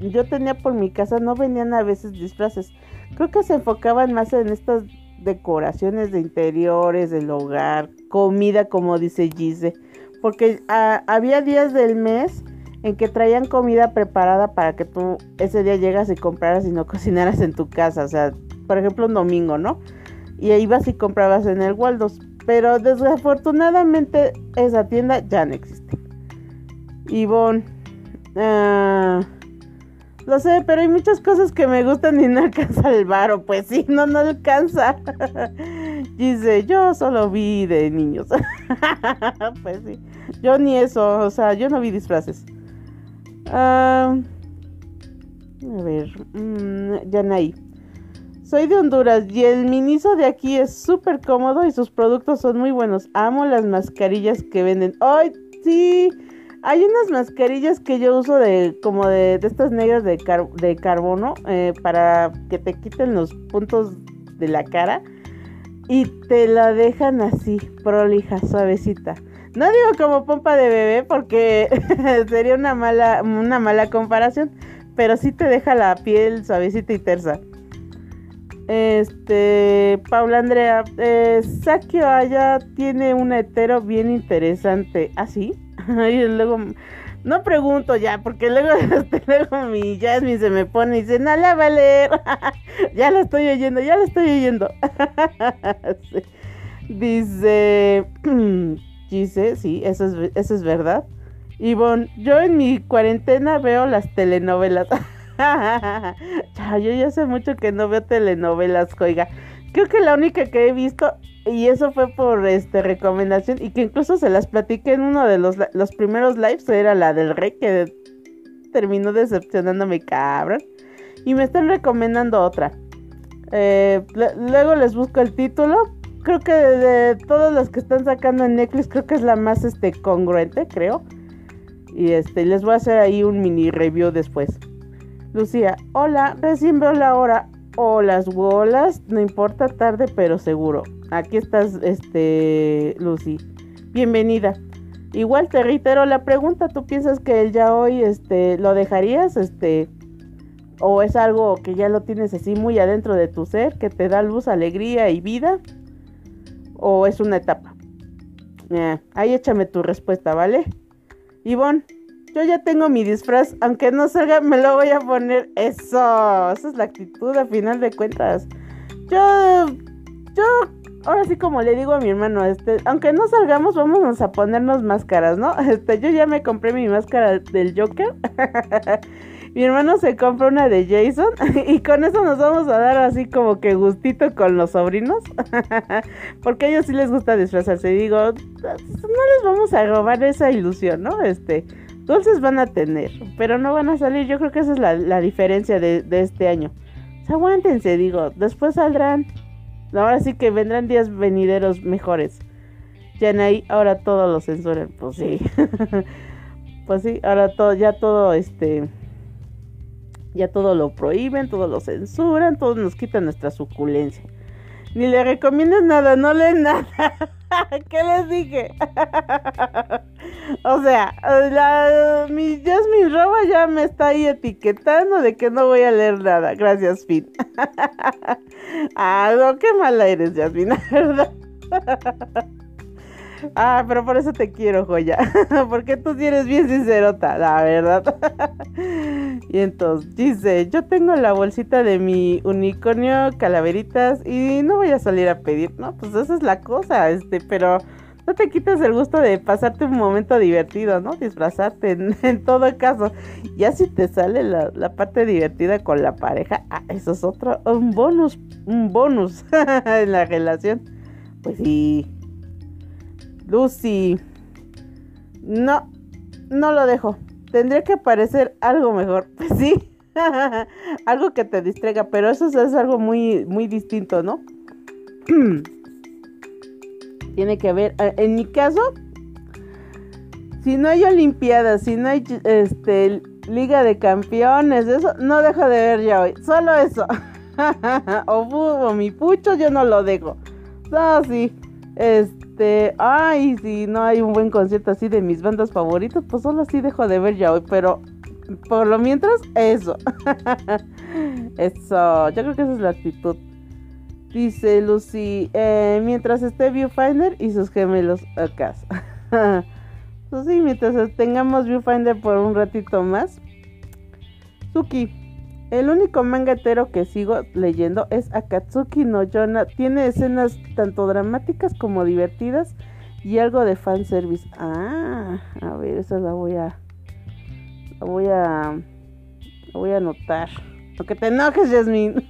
yo tenía por mi casa no venían a veces disfraces. Creo que se enfocaban más en estas decoraciones de interiores, del hogar, comida, como dice Gise porque había días del mes en que traían comida preparada para que tú ese día llegas y compraras y no *laughs* cocinaras en tu casa. O sea, por ejemplo, un domingo, ¿no? Y ahí ibas y comprabas en el Waldos. Pero desafortunadamente esa tienda ya no existe. Ivonne. Uh, lo sé, pero hay muchas cosas que me gustan y no alcanza el varo. Pues sí, no, no alcanza. *laughs* Dice, yo solo vi de niños. *laughs* pues sí. Yo ni eso, o sea, yo no vi disfraces. a ver, mmm, Yanay. Soy de Honduras y el miniso de aquí es súper cómodo y sus productos son muy buenos. Amo las mascarillas que venden. ¡Ay, sí! Hay unas mascarillas que yo uso de como de, estas negras de, de carbono eh, para que te quiten los puntos de la cara y te la dejan así, prolija, suavecita. No digo como pompa de bebé porque *laughs* sería una mala, una mala comparación, pero sí te deja la piel suavecita y tersa. Este, Paula Andrea, eh, Sakio Aya tiene un hetero bien interesante. ¿Ah, sí? *laughs* y luego, no pregunto ya, porque luego, *laughs* este, luego mi Jasmine se me pone y dice, no la va a leer. *laughs* ya la estoy oyendo, ya la estoy oyendo. *laughs* Dice, *clears throat* dice, sí, eso es, eso es verdad. Ivonne, yo en mi cuarentena veo las telenovelas. yo ya sé mucho que no veo telenovelas, oiga. Creo que la única que he visto, y eso fue por este recomendación, y que incluso se las platiqué en uno de los, los primeros lives, era la del rey, que terminó decepcionándome, cabrón. Y me están recomendando otra. Eh, luego les busco el título. Creo que de, de, todas las que están sacando en Netflix, creo que es la más este, congruente, creo. Y este, les voy a hacer ahí un mini review después. Lucía, hola, recién veo la hora o las bolas, no importa tarde, pero seguro. Aquí estás, este, Lucy. Bienvenida. Igual te reitero la pregunta, ¿tú piensas que él ya hoy, este, lo dejarías, este, o es algo que ya lo tienes así muy adentro de tu ser, que te da luz, alegría y vida, o es una etapa? Eh, ahí échame tu respuesta, ¿vale? Ivonne, Yo ya tengo mi disfraz, aunque no salga, me lo voy a poner. Eso, esa es la actitud a final de cuentas. Yo, yo, ahora sí como le digo a mi hermano, este, aunque no salgamos, vamos a ponernos máscaras, ¿no? *laughs* Este, yo ya me compré mi máscara del Joker. *laughs* mi hermano se compra una de Jason *laughs* y con eso nos vamos a dar así como que gustito con los sobrinos. Porque a ellos sí les gusta disfrazarse. Digo, no les vamos a robar esa ilusión, ¿no? Este, dulces van a tener, pero no van a salir. Yo creo que esa es la, diferencia de, este año. aguántense, digo, después saldrán. Ahora sí que vendrán días venideros mejores. Ya ahí, ahora todo lo censuran. Pues sí. *laughs* pues sí, ahora todo, ya todo este ya todo lo prohíben, todo lo censuran, todos nos quitan nuestra suculencia. Ni le recomiendas nada, no leen nada. *laughs* *laughs* ¿Qué les dije? *laughs* o sea, la, mi Jasmine Roba ya me está ahí etiquetando de que no voy a leer nada. Gracias, Fin. *laughs* ah, no, qué mala eres, Jasmine, ¿verdad? Ah, pero por eso te quiero, joya. *laughs* Porque tú eres bien sincerota, la verdad. *laughs* y entonces dice, yo tengo la bolsita de mi unicornio, calaveritas, y no voy a salir a pedir, ¿no? Pues esa es la cosa, este, pero no te quitas el gusto de pasarte un momento divertido, ¿no? Disfrazarte *laughs* en, todo caso. Ya si te sale la, la, parte divertida con la pareja, ah, eso es otro, un bonus, un bonus en la relación. Pues sí, Lucy. No, no lo dejo. Tendría que parecer algo mejor. Pues *laughs* sí. *laughs* algo que te distraiga, pero eso es algo muy, muy distinto, ¿no? *clears throat* Tiene que ver, eh, en mi caso, si no hay Olimpiadas, si no hay este, Liga de Campeones, eso, no dejo de ver ya hoy. Solo eso. *laughs* o, o mi pucho, yo no lo dejo. No, sí. Este este, ay, si no hay un buen concierto así de mis bandas favoritas, pues solo así dejo de ver ya hoy, pero por lo mientras, eso. *laughs* eso, yo creo que esa es la actitud. Dice Lucy, eh, mientras esté Viewfinder y sus gemelos a casa. *laughs* pues sí, mientras tengamos Viewfinder por un ratito más. Suki, el único manga que sigo leyendo es Akatsuki no Yona. Tiene escenas tanto dramáticas como divertidas y algo de fanservice. Ah, a ver, esa la voy a. La voy a. La voy a anotar. Aunque te enojes, Jasmine.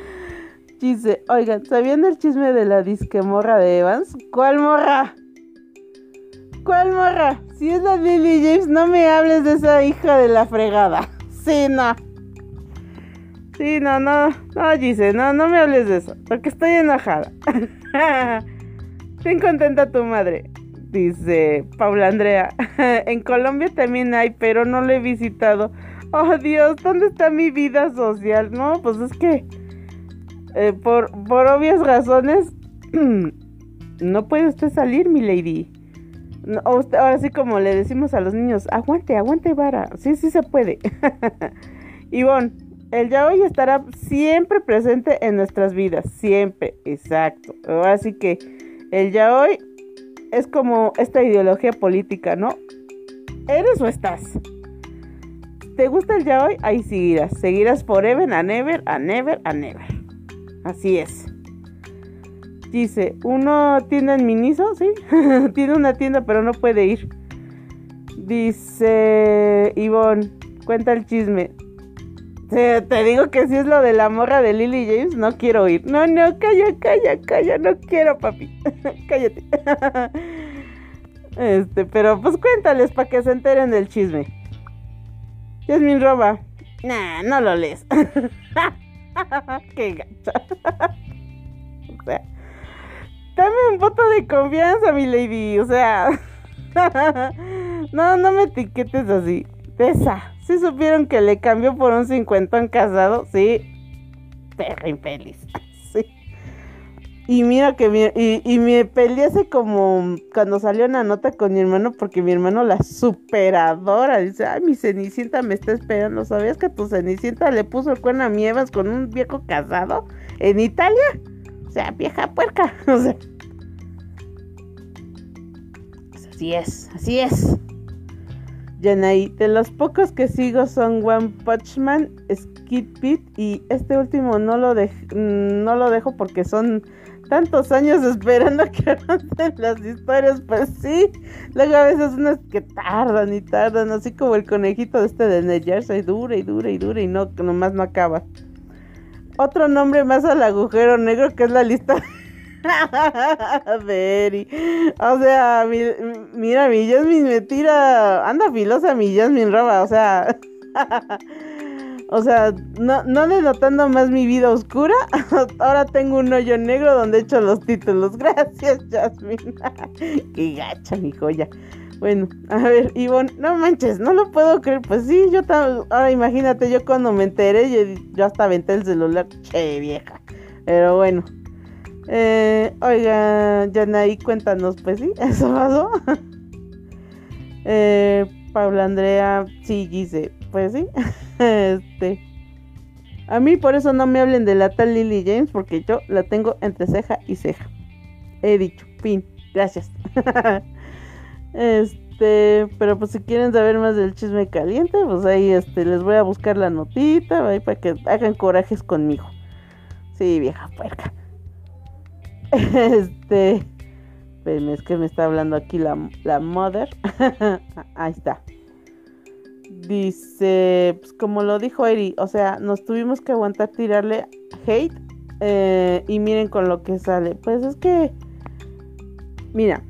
*laughs* Dice, oigan, ¿sabían el chisme de la disque morra de Evans? ¿Cuál morra? ¿Cuál morra? Si es la Lily James, no me hables de esa hija de la fregada. *laughs* Sí, no. Sí, no, no, no, Gise, no, no me hables de eso, porque estoy enojada. *laughs* Ten contenta tu madre, dice Paula Andrea. *laughs* en Colombia también hay, pero no lo he visitado. Oh Dios, ¿dónde está mi vida social? No, pues es que eh, por, por obvias razones *clears throat* no puede usted salir, mi lady. ahora sí como le decimos a los niños, aguante, aguante vara. Sí, sí se puede. *laughs* Ivonne, el yaoi estará siempre presente en nuestras vidas, siempre, exacto. Así que el yaoi es como esta ideología política, ¿no? ¿Eres o estás? ¿Te gusta el yaoi? Ahí seguirás. Seguirás forever, a never, a never, a never. Así es. Dice, ¿uno tienda en Miniso? Sí, *laughs* tiene una tienda pero no puede ir. Dice Ivonne, cuenta el chisme. Te, digo que si es lo de la morra de Lily James, no quiero ir. No, no, calla, calla, calla, no quiero, papi. *laughs* Cállate. *laughs* este, pero pues cuéntales para que se enteren del chisme. Jasmine Roba. Nah, no lo lees. *laughs* Qué gacha. o sea, dame un voto de confianza, mi lady. O sea, no, no me etiquetes así. Esa. ¿Sí supieron que le cambió por un cincuentón casado? Sí. Perra infeliz. *laughs* Sí. Y mira que mi, y, me peleé hace como cuando salió una nota con mi hermano porque mi hermano la superadora. Dice, ay, mi Cenicienta me está esperando. ¿Sabías que tu Cenicienta le puso el cuerno a mi Evans con un viejo casado en Italia? O sea, vieja puerca. *laughs* Así es, así es. Yanai, de los pocos que sigo son One Punch Man, Skid Pit y este último no lo, lo dejo porque son tantos años *laughs* esperando que avancen las historias, pues sí. Luego a veces unas que tardan y tardan, así como el conejito de este de New Jersey, dura y dura y dura y no, nomás no acaba. Otro nombre más al agujero negro que es la lista *laughs* Very. O sea, mira, mi Jasmine me tira. Anda filosa mi Jasmine roba, o sea. *laughs* o sea, no, no notando más mi vida oscura. *laughs* Ahora tengo un hoyo negro donde echo los títulos. Gracias, Jasmine. Qué gacha, mi joya. Bueno, a ver, Ivonne, no manches, no lo puedo creer. Pues sí, yo ahora imagínate, yo cuando me enteré, yo, yo hasta aventé el celular, che vieja. Pero bueno, eh, oiga, Yanaí, cuéntanos, pues sí, *laughs* eso pasó. eh, Paula Andrea, sí, dice, pues sí. *laughs* este. A mí por eso no me hablen de la tal Lily James, porque yo la tengo entre ceja y ceja. He dicho, fin, gracias. *laughs* este, pero pues si quieren saber más del chisme caliente, pues ahí este, les voy a buscar la notita, ahí para que hagan corajes conmigo. Sí, vieja puerca. *laughs* Este. es que me está hablando aquí la, la mother. *laughs* Ahí está. Dice, pues como lo dijo Eri, o sea, nos tuvimos que aguantar tirarle hate. Eh, y miren con lo que sale. Pues es que, mira,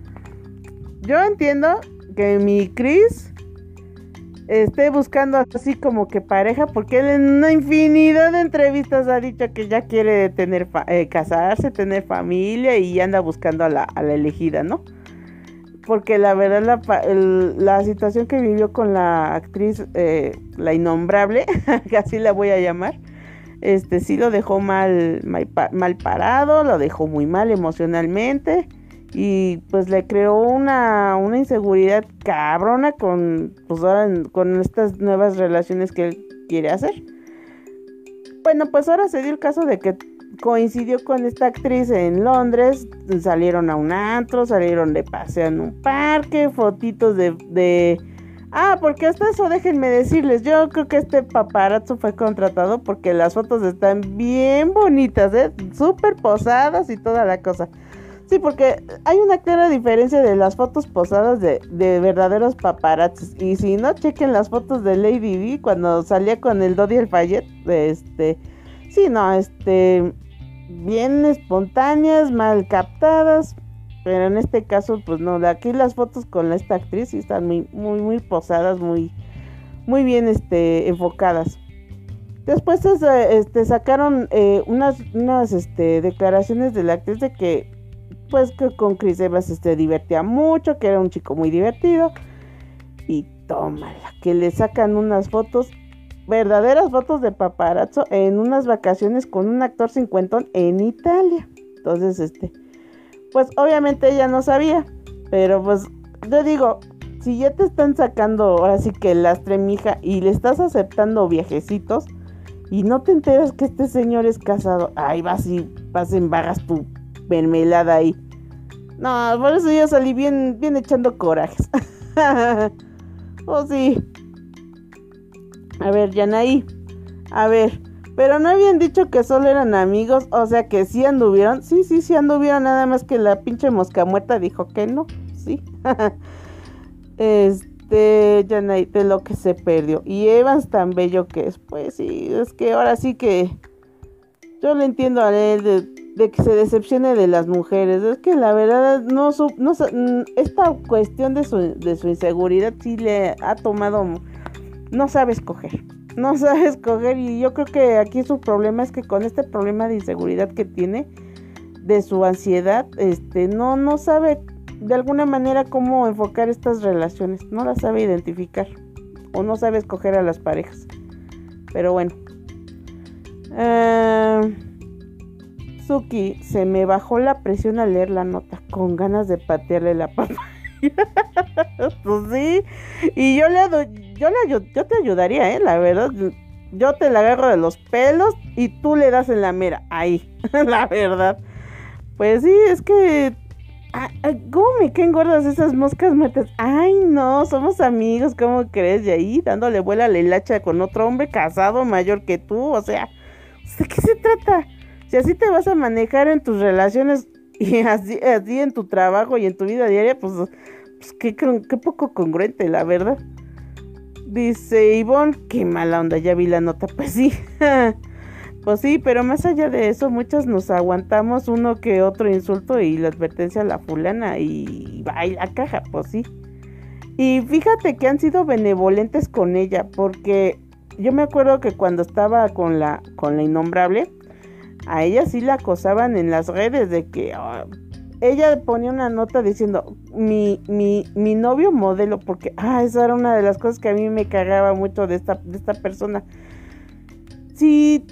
yo entiendo que mi Chris esté buscando así como que pareja, porque él en una infinidad de entrevistas ha dicho que ya quiere tener eh, casarse, tener familia y anda buscando a la, elegida, ¿no? Porque la verdad la, la, situación que vivió con la actriz, eh, la innombrable, *laughs* que así la voy a llamar, este sí lo dejó mal, mal parado, lo dejó muy mal emocionalmente y pues le creó una, una inseguridad cabrona con, pues con estas nuevas relaciones que él quiere hacer. Bueno, pues ahora se dio el caso de que coincidió con esta actriz en Londres, salieron a un antro, salieron de paseo en un parque, fotitos de, de... Ah, porque hasta eso déjenme decirles, yo creo que este paparazzo fue contratado porque las fotos están bien bonitas, ¿eh? Súper posadas y toda la cosa. Sí, porque hay una clara diferencia de las fotos posadas de, verdaderos paparazzis. Y si no, chequen las fotos de Lady D cuando salía con el Dodi el Fayette. Este, sí, no, este, bien espontáneas, mal captadas. Pero en este caso, pues no, aquí las fotos con esta actriz sí están muy, muy, muy posadas, muy, muy bien este, enfocadas. Después este, sacaron eh, unas, unas este, declaraciones de la actriz de que pues que con Chris Evans se divertía mucho, que era un chico muy divertido. Y tómala, que le sacan unas fotos, verdaderas fotos de paparazzo en unas vacaciones con un actor cincuentón en Italia. Entonces, este, pues obviamente ella no sabía, pero pues yo digo, si ya te están sacando ahora sí que lastre mija y le estás aceptando viajecitos y no te enteras que este señor es casado, ahí vas y vas en vagas tu mermelada ahí. No, por eso yo salí bien, bien echando corajes. *laughs* oh, sí. A ver, Yanaí. A ver. Pero no habían dicho que solo eran amigos, o sea que sí anduvieron. Sí, sí, sí anduvieron, nada más que la pinche mosca muerta dijo que no. Sí. *laughs* este, Yanaí, de lo que se perdió. Y Evans tan bello que es. Pues sí, es que ahora sí que. Yo le entiendo a él de de que se decepcione de las mujeres. Es que la verdad no, no mm, esta cuestión de su, de su inseguridad sí le ha tomado, no sabe escoger. No *laughs* sabe escoger y yo creo que aquí su problema es que con este problema de inseguridad que tiene, de su ansiedad, este, no, no sabe de alguna manera cómo enfocar estas relaciones. No las sabe identificar o no sabe escoger a las parejas. Pero bueno. Eh, se me bajó la presión al leer la nota, con ganas de patearle la papaya. *laughs* pues sí, y yo le yo le yo te ayudaría, eh, la verdad. Yo te la agarro de los pelos y tú le das en la mera, ahí, *laughs* la verdad. Pues sí, es que ¿cómo me caen gordas esas moscas muertas? Ay, no, somos amigos, ¿cómo crees? Y ahí dándole vuela a la hilacha con otro hombre casado mayor que tú, o sea, ¿de qué se trata? Si así te vas a manejar en tus relaciones y *laughs* así, en tu trabajo y en tu vida diaria, pues, pues qué, poco congruente, la verdad. Dice Ivonne, qué mala onda, ya vi la nota. *laughs* Pues sí, pues sí, pero más allá de eso, muchas nos aguantamos uno que otro insulto y la advertencia a la fulana y va a caja, pues sí. Y fíjate que han sido benevolentes con ella, porque yo me acuerdo que cuando estaba con la, con la innombrable, a ella sí la acosaban en las redes de que ah, ella ponía una nota diciendo mi, mi, mi novio modelo, porque ah, esa era una de las cosas que a mí me cagaba mucho de esta, de esta persona. Si,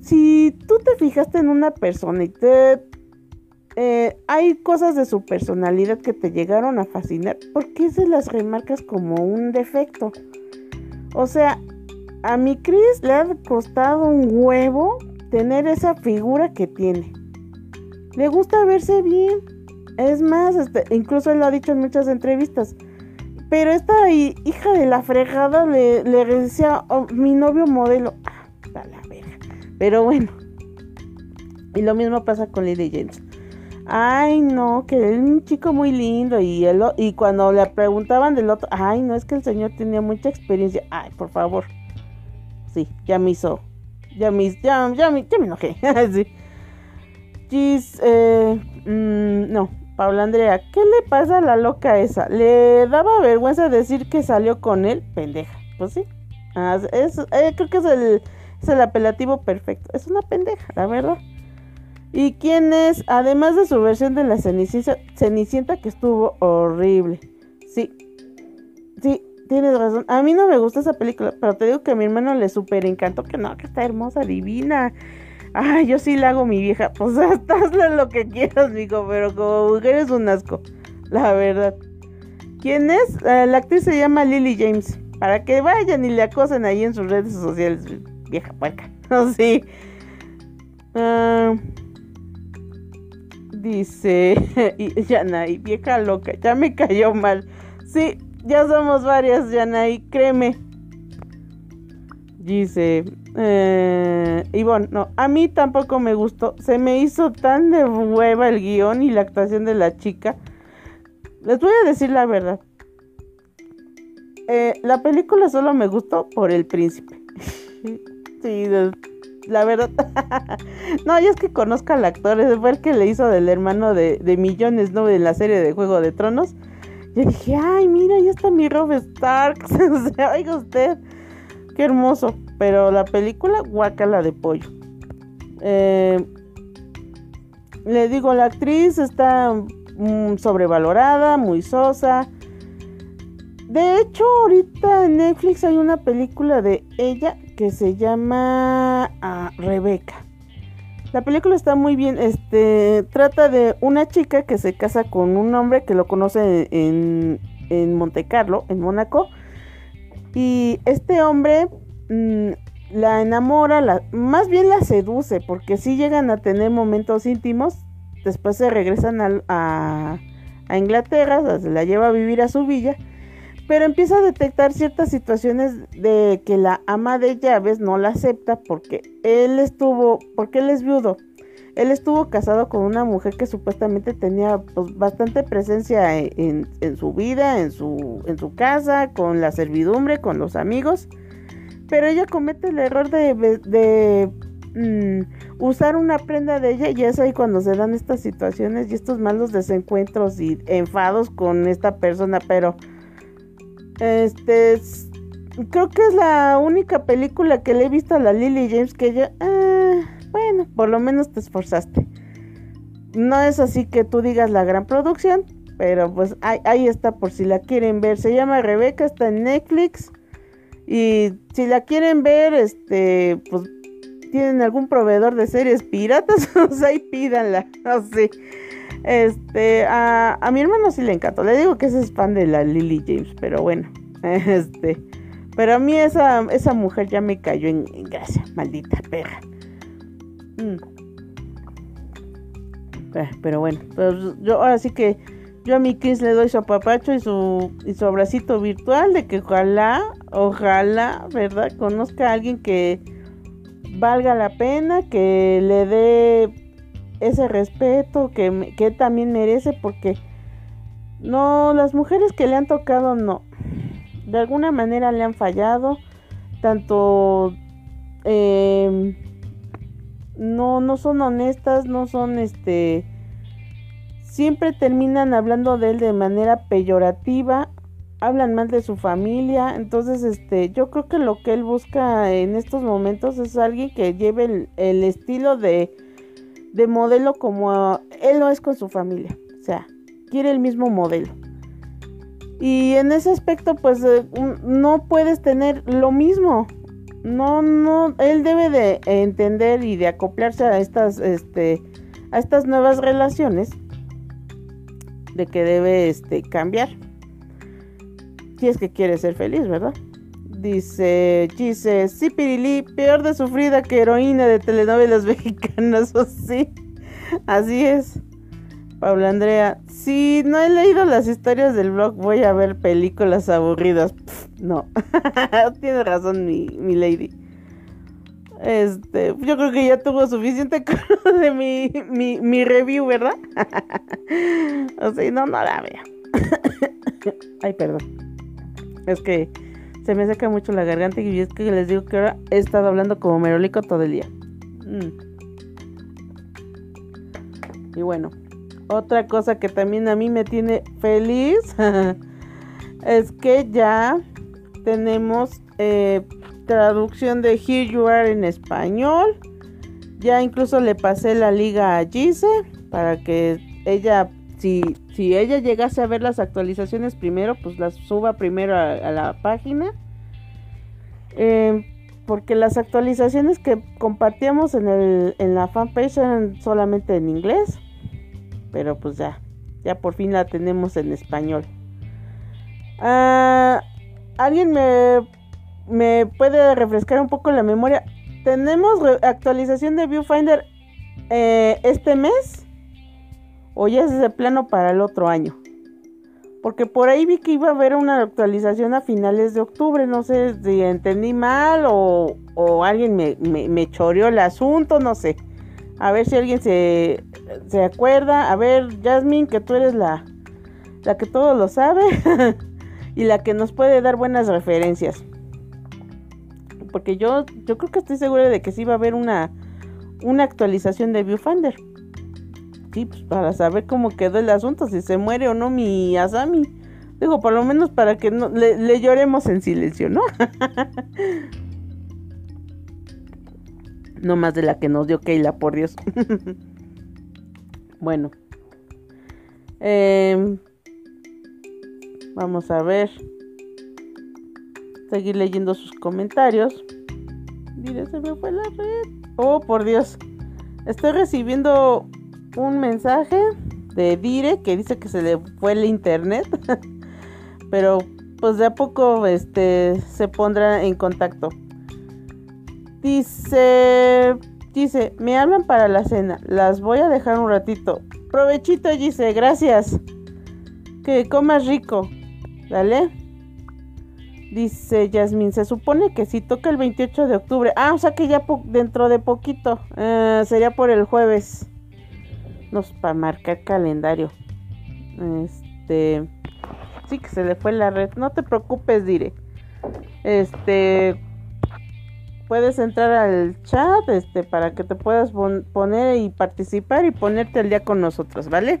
si tú te fijaste en una persona y te eh, hay cosas de su personalidad que te llegaron a fascinar, ¿por qué se las remarcas como un defecto? O sea, a mi Chris le ha costado un huevo tener esa figura que tiene. Le gusta verse bien. Es más, incluso él lo ha dicho en muchas entrevistas. Pero esta hija de la fregada le, decía, oh, mi novio modelo. Ah, la verga. Pero bueno. Y lo mismo pasa con Lily James. Ay, no, que es un chico muy lindo. Y cuando le preguntaban del otro, ay, no, es que el señor tenía mucha experiencia. Ay, por favor. Sí, ya me hizo ya me, ya, ya, ya me enojé. *laughs* sí. Gis, eh, mm, no, Paula Andrea, ¿qué le pasa a la loca esa? ¿Le daba vergüenza decir que salió con él? Pendeja. Pues sí. Ah, es, eh, creo que es el, es el apelativo perfecto. Es una pendeja, la verdad. ¿Y quién es? Además de su versión de la Cenicienta, Cenicienta que estuvo horrible. Sí. Tienes razón. A mí no me gusta esa película, pero te digo que a mi hermano le súper encantó, que no, que está hermosa, divina. Ay, yo sí la hago mi vieja. *laughs* Pues hazle lo que quieras, digo, pero como mujer es un asco, la verdad. ¿Quién es? Eh, la actriz se llama Lily James. Para que vayan y le acosen ahí en sus redes sociales, vieja puerca. *laughs* No, sí. Ah, dice, *laughs* Yana, y vieja loca, ya me cayó mal. Sí, ya somos varias, Yanay, créeme. Dice, eh, Ivonne, no, a mí tampoco me gustó. Se me hizo tan de hueva el guion y la actuación de la chica. Les voy a decir la verdad. Eh, la película solo me gustó por el príncipe. *laughs* sí, la verdad. *laughs* no, y es que conozco al actor. Fue el que le hizo del hermano de, de Millones, ¿no? En la serie de Juego de Tronos. Yo dije, ay, mira, ya está mi Rob Stark. *laughs* oiga usted, qué hermoso. Pero la película, guacala de pollo. Eh, le digo, la actriz está mm, sobrevalorada, muy sosa. De hecho, ahorita en Netflix hay una película de ella que se llama ah, Rebeca. La película está muy bien, este, trata de una chica que se casa con un hombre que lo conoce en, en Monte Carlo, en Mónaco, y este hombre mm, la enamora, más bien la seduce, porque si llegan a tener momentos íntimos, después se regresan a, a Inglaterra, se la lleva a vivir a su villa, pero empieza a detectar ciertas situaciones de que la ama de llaves no la acepta porque él estuvo, porque él es viudo. Él estuvo casado con una mujer que supuestamente tenía pues, bastante presencia en, su vida, en su, en su casa, con la servidumbre, con los amigos. Pero ella comete el error de, mm, usar una prenda de ella y es ahí cuando se dan estas situaciones y estos malos desencuentros y enfados con esta persona. Pero este, creo que es la única película que le he visto a la Lily James que yo, ah, bueno, por lo menos te esforzaste. No es así que tú digas la gran producción, pero pues ahí, está por si la quieren ver. Se llama Rebeca, está en Netflix. Y si la quieren ver, este, pues tienen algún proveedor de series piratas, *laughs* ahí pídanla. *laughs* No sé. Este, a, a, mi hermano sí le encantó. Le digo que ese es fan de la Lily James, pero bueno. *laughs* Este, pero a mí esa, esa mujer ya me cayó en, gracia, maldita perra. Mm. Eh, pero bueno, pues yo ahora sí que yo a mi Chris le doy su apapacho y su, y su abracito virtual de que ojalá, ojalá, ¿verdad? Conozca a alguien que valga la pena, que le dé ese respeto que, que también merece porque no, las mujeres que le han tocado no. De alguna manera le han fallado. Tanto em, no, no son honestas, no son este. Siempre terminan hablando de él de manera peyorativa. Hablan mal de su familia. Entonces, este, yo creo que lo que él busca en estos momentos es alguien que lleve el, estilo de, de modelo como él lo es con su familia. O sea, quiere el mismo modelo. Y en ese aspecto, pues eh, no puedes tener lo mismo. No, no, él debe de entender y de acoplarse a estas, este, a estas nuevas relaciones. De que debe, este, cambiar. Si es que quiere ser feliz, ¿verdad? Dice dice sí, Pirili, peor de sufrida que heroína de telenovelas *laughs* mexicanas, o sí. Así es. Paula Andrea, si no he leído las historias del blog, voy a ver películas aburridas. no, *laughs* tiene razón mi, mi lady. Este, yo creo que ya tuvo suficiente *laughs* de mi, mi, mi review, ¿verdad? o sea, no, no la vea. *coughs* Ay, perdón. Es que se me seca mucho la garganta y es que les digo que ahora he estado hablando como merolico todo el día. Mm. Y bueno, otra cosa que también a mí me tiene feliz *laughs* es que ya tenemos eh, traducción de Here You Are en español. Ya incluso le pasé la liga a Gise para que ella, si, ella llegase a ver las actualizaciones primero, pues las suba primero a, la página. Eh, porque las actualizaciones que compartíamos en, el, en la fanpage eran solamente en inglés pero pues ya, ya por fin la tenemos en español. Ah, ¿Alguien me, me puede refrescar un poco la memoria? ¿Tenemos actualización de Viewfinder eh, este mes? ¿O ya es de plano para el otro año? Porque por ahí vi que iba a haber una actualización a finales de octubre. No sé si entendí mal o, o alguien me, me, me choreó el asunto, no sé. A ver si alguien se, se acuerda. A ver, Jasmine, que tú eres la, la que todo lo sabe *laughs* y la que nos puede dar buenas referencias. Porque yo, yo creo que estoy segura de que sí va a haber una, una actualización de Viewfinder. Pues para saber cómo quedó el asunto, si se muere o no mi Asami. Digo, por lo menos para que no, le, le lloremos en silencio, ¿no? *laughs* No más de la que nos dio Keila, por Dios. *laughs* bueno. Em, vamos a ver. Seguir leyendo sus comentarios. Mire, se me fue la red. Oh, por Dios. Estoy recibiendo un mensaje de Dire que dice que se le fue el internet. *laughs* Pero pues de a poco este se pondrá en contacto. Dice, dice, me hablan para la cena, las voy a dejar un ratito. Provechito, dice, gracias. Que comas rico. Dale. Dice Yasmin, se supone que si toca el 28 de octubre. Ah, o sea que ya dentro de poquito. Eh, sería por el jueves. Nos para marcar calendario. Este. Sí que se le fue la red. No te preocupes, diré. Este puedes entrar al chat este, para que te puedas poner y participar y ponerte al día con nosotros, ¿vale?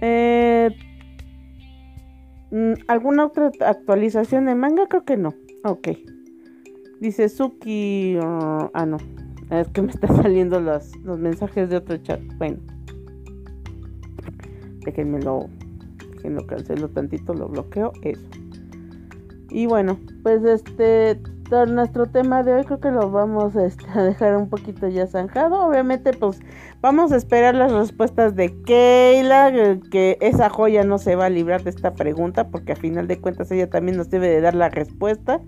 Eh, mm, ¿Alguna otra actualización de manga? Creo que no. Ok. Dice Suki. Uh, ah, no. Es que me están *laughs* saliendo los, los mensajes de otro chat. Bueno. Déjenmelo. Déjenlo cancelo tantito, lo bloqueo. Eso. Y bueno, pues este nuestro tema de hoy creo que lo vamos este, *laughs* a dejar un poquito ya zanjado. Obviamente, pues vamos a esperar las respuestas de Keila, que esa joya no se va a librar de esta pregunta, porque a final de cuentas ella también nos debe de dar la respuesta.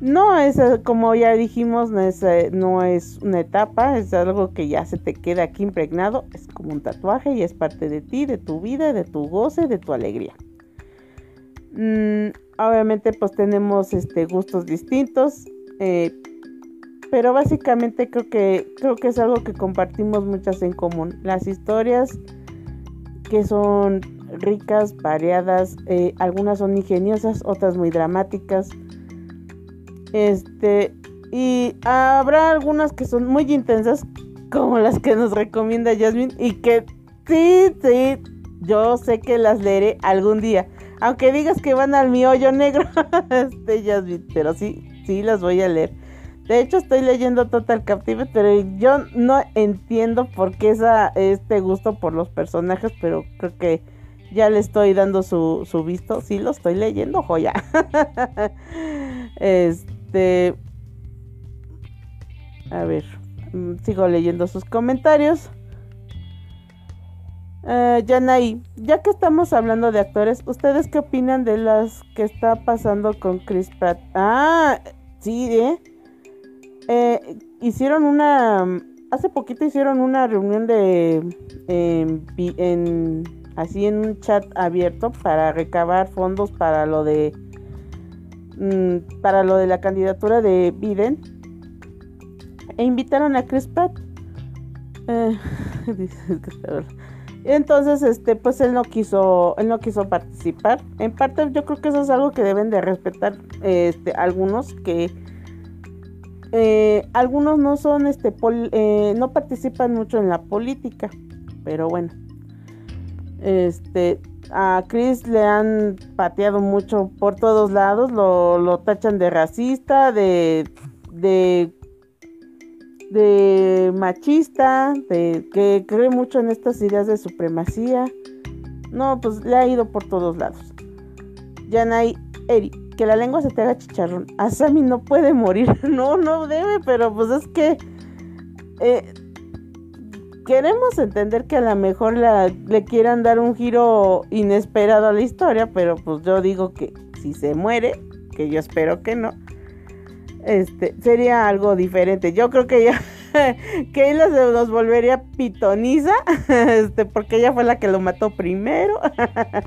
No es, eh, como ya dijimos, no es, eh, no es una etapa, es algo que ya se te queda aquí impregnado, es como un tatuaje y es parte de ti, de tu vida, de tu goce, de tu alegría. Mm, obviamente pues tenemos este, gustos distintos, eh, pero básicamente creo que, creo que es algo que compartimos muchas en común. Las historias que son ricas, variadas, algunas son ingeniosas, otras muy dramáticas este, y habrá algunas que son muy intensas, como las que nos recomienda Jasmine, y que sí, sí, yo sé que las leeré algún día. Aunque digas que van al mi hoyo negro, *laughs* este Jasmine, pero sí, sí las voy a leer. De hecho, estoy leyendo Total Captive, pero yo no entiendo por qué esa, este gusto por los personajes, pero creo que ya le estoy dando su, su visto. Sí, lo estoy leyendo, joya. *laughs* este. Este, a ver, mm, sigo leyendo sus comentarios. Uh, Yanay, ya que estamos hablando de actores, ¿ustedes qué opinan de las que está pasando con Chris Pratt? Ah, sí, ¿eh? eh hicieron una. Hace poquito hicieron una reunión de. así en un chat abierto para recabar fondos para lo de Mm, para lo de la candidatura de Biden e invitaron a Chris Pratt. Eh, *laughs* entonces, este, pues él no quiso, él no quiso participar. En parte, yo creo que eso es algo que deben de respetar, este, algunos que eh, algunos no son, este, eh, no participan mucho en la política, pero bueno, este, a Chris le han pateado mucho por todos lados, lo, lo tachan de racista, de, de, de machista, de que cree mucho en estas ideas de supremacía. No, pues le ha ido por todos lados. Yanay Eri, que la lengua se te haga chicharrón. *laughs* Asami no puede morir. *laughs* No, no debe, pero pues es que... Eh, queremos entender que a lo mejor le quieran dar un giro inesperado a la historia, pero pues yo digo que si se muere, que yo espero que no, este, sería algo diferente. Yo creo que ya Keila *laughs* se nos volvería pitoniza, *laughs* este, porque ella fue la que lo mató primero.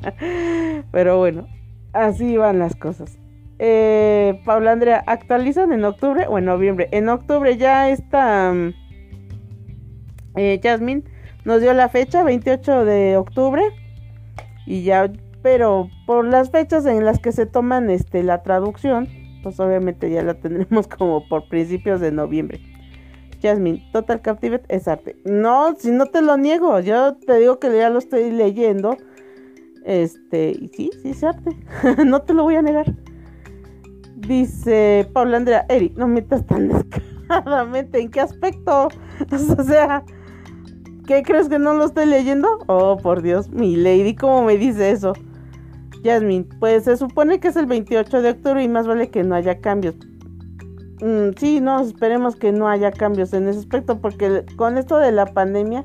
*laughs* pero bueno, así van las cosas. Eh, Paula Andrea, ¿actualizan en octubre o en noviembre? En octubre ya está... Eh, Jasmine nos dio la fecha, 28 de octubre. Y ya, pero por las fechas en las que se toman este, la traducción, pues obviamente ya la *laughs* tendremos como por principios de noviembre. Jasmine, Total Captivate es arte. No, si no te lo niego, yo te digo que ya lo estoy leyendo. Este, y sí, sí es arte. *laughs* no te lo voy a negar. Dice Paula Andrea, Eri, no metas tan *laughs* descaradamente. ¿En qué aspecto? o sea, ¿Qué crees que no lo estoy leyendo? Oh, por Dios, mi lady, ¿cómo me dice eso? Jasmine, pues se supone que es el 28 de octubre y más vale que no haya cambios. Mm, sí, no, esperemos que no haya cambios en ese aspecto porque con esto de la pandemia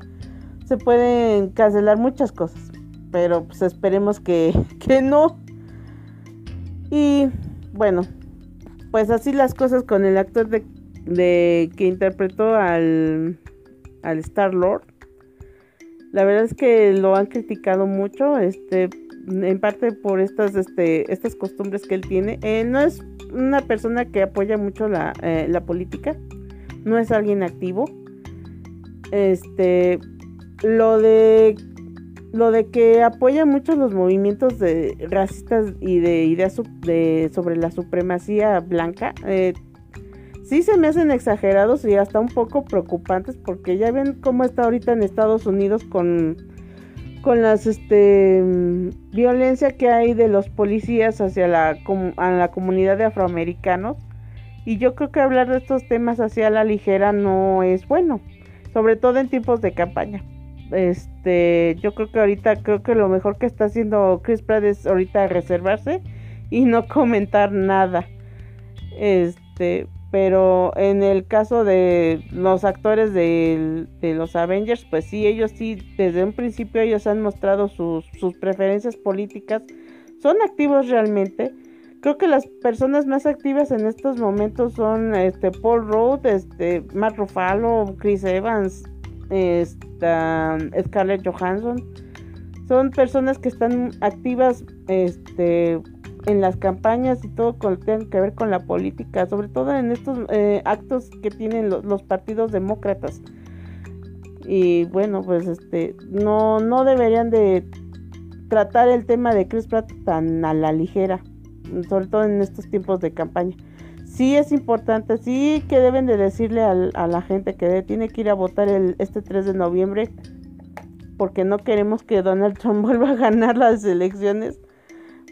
se pueden cancelar muchas cosas. Pero pues esperemos que, *laughs* que no. Y bueno, pues así las cosas con el actor de, de que interpretó al, al Star Lord. La verdad es que lo han criticado mucho, este, en parte por estas, este, estas costumbres que él tiene. Eh, no es una persona que apoya mucho la, eh, la política, no es alguien activo. Este, lo de lo de que apoya mucho los movimientos de racistas y de ideas de, sobre la supremacía blanca, eh, sí se me hacen exagerados y hasta un poco preocupantes porque ya ven cómo está ahorita en Estados Unidos con con las este violencia que hay de los policías hacia la, a la comunidad de afroamericanos y yo creo que hablar de estos temas hacia la ligera no es bueno, sobre todo en tiempos de campaña. Este, yo creo que ahorita creo que lo mejor que está haciendo Chris Pratt es ahorita reservarse y no *laughs* comentar nada. Este, pero en el caso de los actores de, los Avengers, pues sí, ellos sí, desde un principio ellos han mostrado sus, preferencias políticas, son activos realmente. creo que las personas más activas en estos momentos son este Paul Rudd, este Matt Ruffalo, Chris Evans, esta, Scarlett Johansson. Son personas que están activas este en las campañas y todo con, tiene que ver con la política, sobre todo en estos eh, actos que tienen los partidos demócratas. Y bueno, pues este no no deberían de tratar el tema de Chris Pratt tan a la ligera, sobre todo en estos tiempos de campaña. Sí es importante, sí que deben de decirle a la gente que tiene que ir a votar el, este 3 de noviembre, porque no queremos que Donald Trump *laughs* vuelva a ganar las elecciones,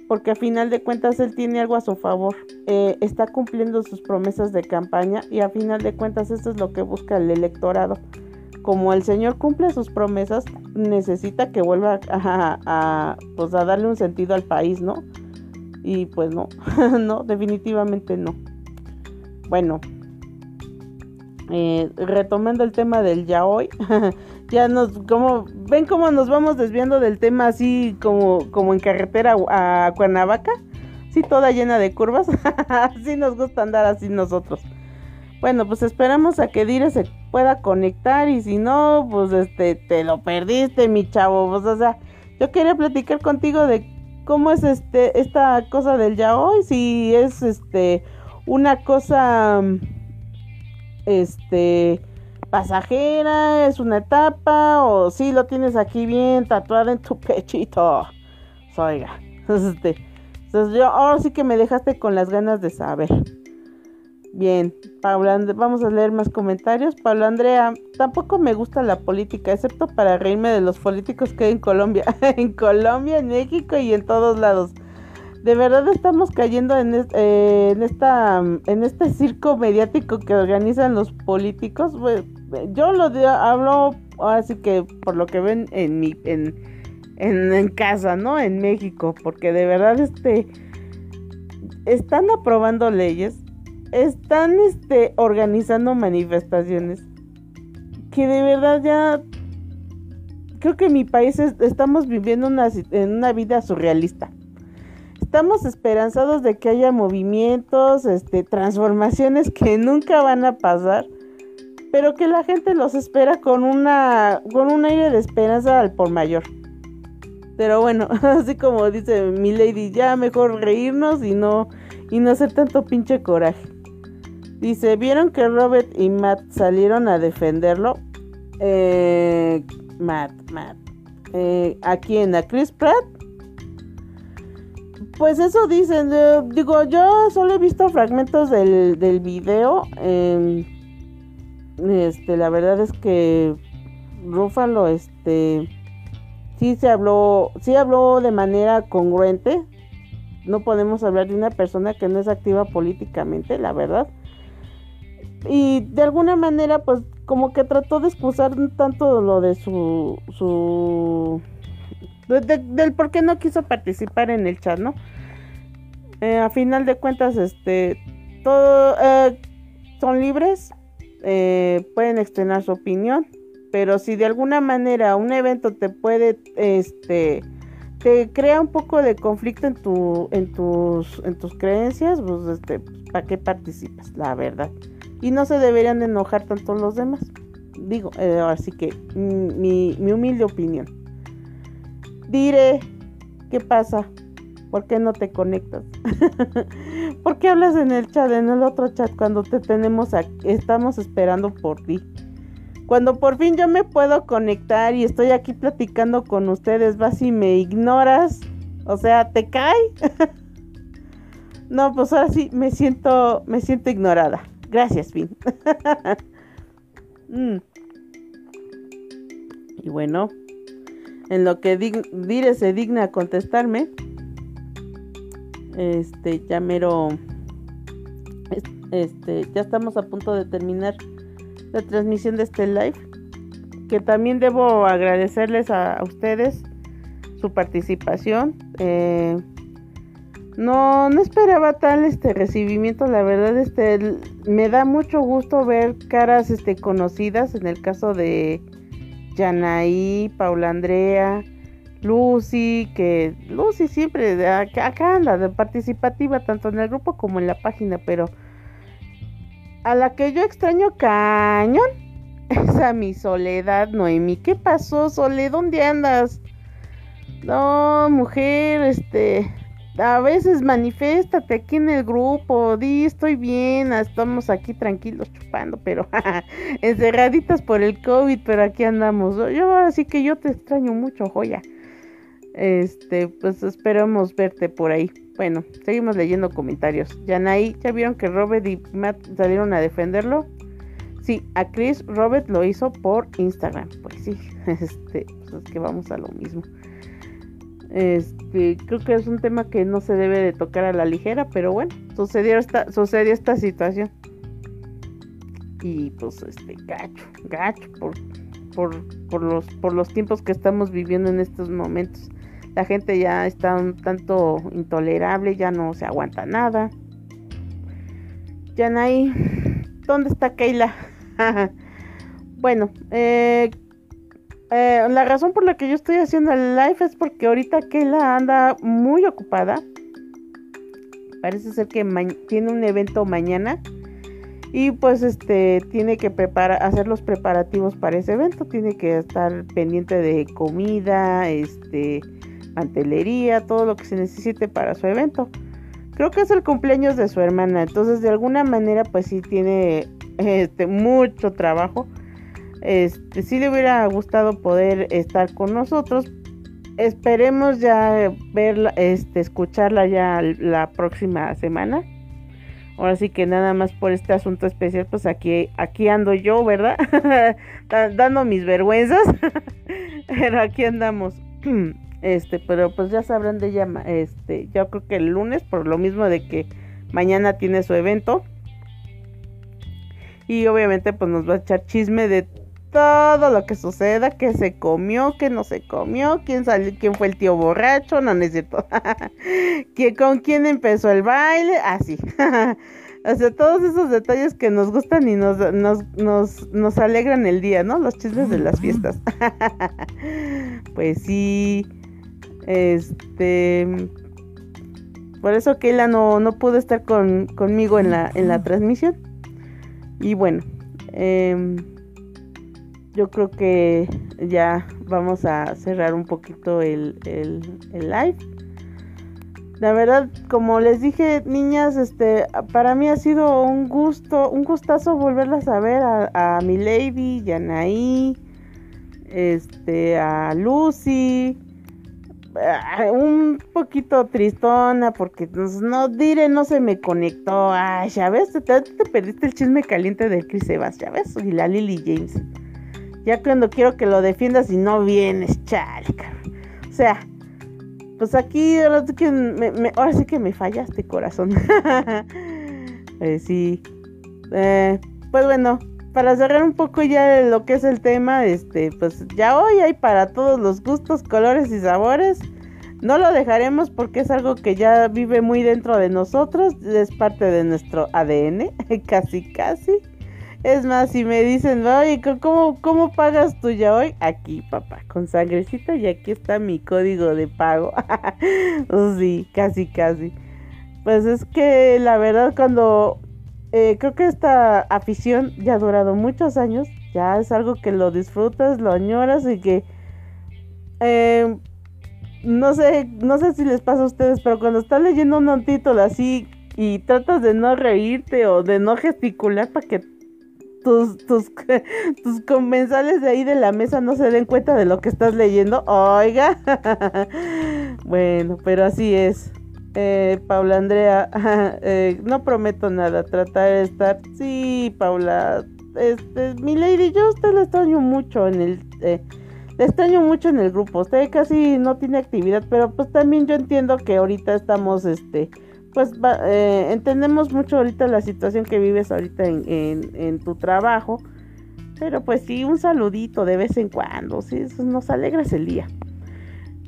porque a final de cuentas él tiene algo a su favor, eh, está cumpliendo sus promesas de campaña y a final de cuentas eso es lo que busca el electorado como el Señor cumple sus promesas, necesita que vuelva a, pues a darle un sentido al país, ¿no? Y pues no, *laughs* no, definitivamente no. Bueno, eh, retomando el tema del ya hoy, *laughs* ya nos, como, ven cómo nos vamos desviando del tema así como, como en carretera a Cuernavaca, sí, toda llena de curvas, *laughs* así nos gusta andar así nosotros. Bueno, pues esperamos a que Dire se pueda conectar y si no, pues este, te lo perdiste, mi chavo. Pues, o sea, yo quería platicar contigo de cómo es este, esta cosa del ya hoy, si es este, una cosa, este, pasajera, es una etapa, o si lo tienes aquí bien tatuado en tu *laughs* pechito. Oiga, este, entonces yo ahora sí que me dejaste con las ganas de saber. Bien, Paula, vamos a leer más comentarios. Pablo Andrea, tampoco me gusta la política, excepto para reírme de los políticos que hay en Colombia. *laughs* en Colombia, en México y en todos lados. De verdad estamos cayendo en, eh, en, esta, en este circo mediático que organizan los políticos. Yo lo hablo así que por lo que ven en mi en, en casa, ¿no? En México, porque de verdad este están aprobando leyes están este, organizando manifestaciones que de verdad ya creo que en mi país estamos viviendo una, en una vida surrealista. Estamos esperanzados de que haya movimientos, este, transformaciones que nunca van a pasar, pero que la gente los espera con una con un aire de esperanza al por mayor. Pero bueno, *laughs* así como dice mi lady, ya mejor reírnos y no y no hacer tanto pinche coraje. Dice, ¿vieron que Robert y Matt salieron a defenderlo? Eh, Matt, Matt. Eh, ¿A quién? ¿A Chris Pratt? Pues eso dicen. digo, yo solo he visto fragmentos del, del video. Em, este, la verdad es que Rúfalo, este, sí se habló, sí habló de manera congruente. No podemos hablar de una persona que no es activa políticamente, la verdad. Y de alguna manera pues como que trató de excusar tanto lo de su su del por qué no quiso participar en el chat no eh, a final de cuentas este todo eh, son libres eh, pueden externar su opinión pero si de alguna manera un evento te puede este te crea un poco de conflicto en tu en tus en tus creencias pues este para qué participas la verdad y no se deberían de enojar tanto los demás. Digo, eh, así que mm, mi, mi humilde opinión. Diré, ¿qué pasa? ¿Por qué no te conectas? *laughs* ¿Por qué hablas en el chat, en el otro chat, cuando te tenemos aquí? Estamos esperando por ti. Cuando por fin yo me puedo conectar y estoy aquí platicando con ustedes, vas y me ignoras. O sea, ¿te cae? *laughs* no, pues ahora sí me siento, me siento ignorada. Gracias, Finn. *laughs* Mm. Y bueno, en lo que Dire se digna contestarme, este, ya este, ya estamos a punto de terminar la transmisión de este live, que también debo agradecerles a, ustedes su participación. Eh, no, no esperaba tal este recibimiento, la verdad, este me da mucho gusto ver caras este conocidas, en el caso de Yanaí, Paula Andrea, Lucy, que Lucy siempre acá anda de participativa tanto en el grupo como en la página, pero a la que yo extraño cañón *laughs* es a mi Soledad Noemi. ¿Qué pasó, Soledad? ¿Dónde andas? No, mujer, este, a veces manifiéstate aquí en el grupo, di estoy bien, estamos aquí tranquilos chupando, pero *laughs* encerraditas por el COVID, pero aquí andamos. Yo ahora sí que yo te extraño mucho, joya. Este, pues esperamos verte por ahí. Bueno, seguimos leyendo comentarios. Yanay, ¿ya vieron que Robert y Matt salieron a defenderlo? Sí, a Chris Robert lo hizo por Instagram. Pues sí, *laughs* este, pues es que vamos a lo mismo. Este, creo que es un tema que no se debe de tocar a la ligera, pero bueno, sucedió esta, sucedió esta situación. Y pues este, gacho, gacho por, por, por, los, por los tiempos que estamos viviendo en estos momentos. La gente ya está un tanto intolerable, ya no se aguanta nada. Yanay, ¿dónde está Keila? *laughs* bueno, eh, eh, la razón por la que yo estoy haciendo el live es porque ahorita Keila anda muy ocupada. Parece ser que tiene un evento mañana. Y pues este tiene que preparar, hacer los preparativos para ese evento. Tiene que estar pendiente de comida, este, mantelería, todo lo que se necesite para su evento. Creo que es el cumpleaños de su hermana, entonces de alguna manera pues sí tiene este, mucho trabajo. Este, sí le hubiera gustado poder estar con nosotros. Esperemos ya verla, este, escucharla ya la próxima semana. Ahora sí que nada más por este asunto especial, pues aquí, aquí ando yo, ¿verdad? *laughs* Dando mis vergüenzas. *laughs* Pero aquí andamos. *clears throat* Este, pero pues ya sabrán de ella, este, yo creo que el lunes, por lo mismo de que mañana tiene su evento. Y obviamente pues nos va a echar chisme de todo lo que suceda, que se comió, que no se comió, quién salió, quién fue el tío borracho, no, necesito, *laughs* con quién empezó el baile, así. *laughs* o sea, todos esos detalles que nos gustan y nos, nos, nos, nos alegran el día, ¿no? Los chismes de las fiestas. *laughs* pues sí. Este. Por eso Keila no, no pudo estar conmigo en la, en la transmisión. Y bueno, em, yo creo que ya vamos a cerrar un poquito el, el, live. La verdad, como les dije, niñas, este, para mí ha sido un gusto, un gustazo volverlas a ver a, a mi lady, Yanaí, este, a Lucy, un poquito tristona porque pues, no dire no se me conectó. Ay, ya ves, te, perdiste el chisme caliente de Chris Evans, ya ves, y la Lily James. Ya cuando quiero que lo defiendas y no vienes, chale, O sea, pues aquí ahora sí que me, ahora me fallaste, corazón. *laughs* eh, sí. Eh, pues bueno, para cerrar un poco ya lo que es el tema, este, pues ya hoy hay para todos los gustos, colores y sabores. No lo dejaremos porque es algo que ya vive muy dentro de nosotros, es parte de nuestro ADN, *laughs* casi casi. Es más, si me dicen, oye, ¿cómo, cómo pagas tú ya hoy? Aquí, papá, con sangrecita y aquí está mi código de pago. *laughs* sí, casi, casi. Pues es que la verdad cuando eh, creo que esta afición ya ha durado muchos años, ya es algo que lo disfrutas, lo añoras y que eh, no sé, no sé si les pasa a ustedes, pero cuando estás leyendo un título así y tratas de no reírte o de no gesticular para que tus, tus, *laughs* tus comensales de ahí de la mesa no se den cuenta de lo que estás leyendo, oiga, *laughs* bueno, pero así es. Eh, Paula Andrea, *laughs* eh, no prometo nada, tratar de estar. Sí, Paula, este, mi lady, yo a usted le extraño mucho en el. Eh, le extraño mucho en el grupo. Usted casi no tiene actividad, pero pues también yo entiendo que ahorita estamos, este, pues eh, entendemos mucho ahorita la situación que vives ahorita en, en, en, tu trabajo. Pero pues sí, un saludito de vez en cuando, sí, eso nos alegras el día.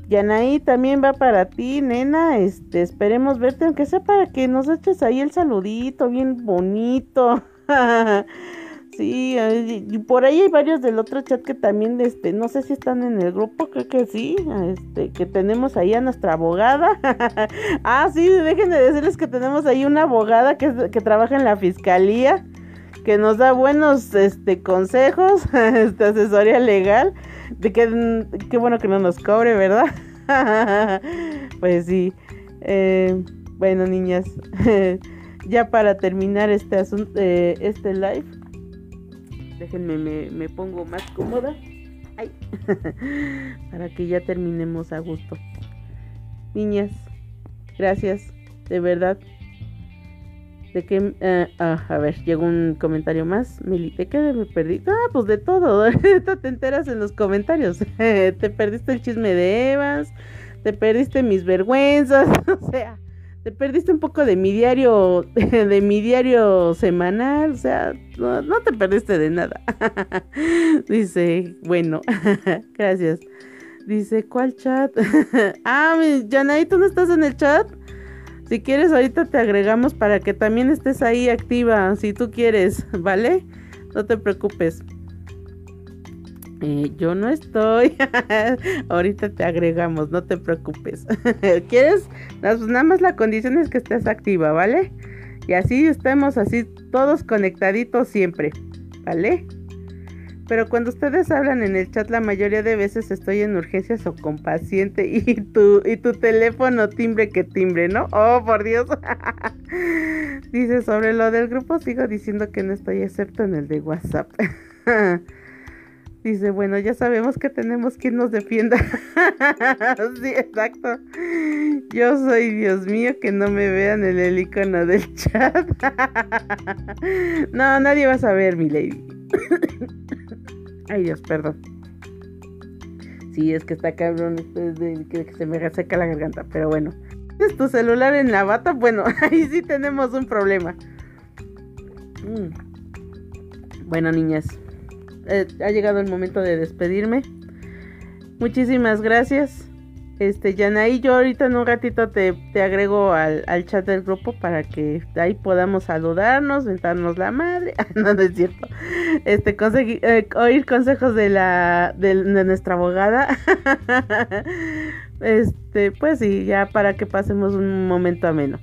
Yanaí también va para ti, nena. Este, esperemos verte, aunque sea para que nos eches ahí el saludito bien bonito. *laughs* Sí, y por ahí hay varios del otro chat que también, este, no sé si están en el grupo, creo que sí, este, que tenemos ahí a nuestra abogada. *laughs* ah, sí, déjenme decirles que tenemos ahí una abogada que, que trabaja en la fiscalía, que nos da buenos, este, consejos, *laughs* este, asesoría legal, de que, qué bueno que no nos cobre, ¿verdad? *laughs* pues sí, eh, bueno, niñas, *laughs* ya para terminar este asunto, eh, este live Déjenme, me, pongo más cómoda. *laughs* Para que ya terminemos a gusto. Niñas, gracias, de verdad. De que, eh, ah, a ver, llegó un comentario más. Meli, ¿de qué me perdí? Ah, pues de todo. *laughs* te enteras en los comentarios. *laughs* te perdiste el chisme de Evans. Te perdiste mis vergüenzas. *laughs* o sea, te perdiste un poco de mi diario, de mi diario semanal, o sea, no, te perdiste de nada. Dice, bueno, gracias. Dice, ¿cuál chat? ah, Yanay, ¿tú no estás en el chat? Si quieres, ahorita te agregamos para que también estés ahí activa, si tú quieres, ¿vale? No te preocupes. Eh, yo no estoy. *laughs* Ahorita te agregamos, no te preocupes. *laughs* ¿Quieres? Nada más la condición es que estés activa, ¿vale? Y así estemos así todos conectaditos siempre, ¿vale? Pero cuando ustedes hablan en el chat, la mayoría de veces estoy en urgencias o con paciente y tu, y tu teléfono timbre que timbre, ¿no? Oh, por Dios. *laughs* Dice, sobre lo del grupo sigo diciendo que no estoy excepto en el de WhatsApp. *laughs* Dice, bueno, ya sabemos que tenemos quien nos defienda. *laughs* sí, exacto. Yo soy Dios mío que no me vean en el icono del chat. no, nadie va a saber, mi lady. Ay, Dios, perdón. Sí, es que está cabrón, que se me reseca la garganta, pero bueno. ¿Es tu celular en la bata? Bueno, *laughs* ahí sí tenemos un problema. Mm. Bueno, niñas, eh, ha llegado el momento de despedirme. Muchísimas gracias. Este, Yanaí, yo ahorita en un ratito te, agrego al, chat del grupo para que ahí podamos saludarnos, ventarnos la madre. *laughs* no, no es cierto. Este, conseguir, eh, oír consejos de la, de, nuestra abogada. *laughs* este, pues sí, ya para que pasemos un momento ameno.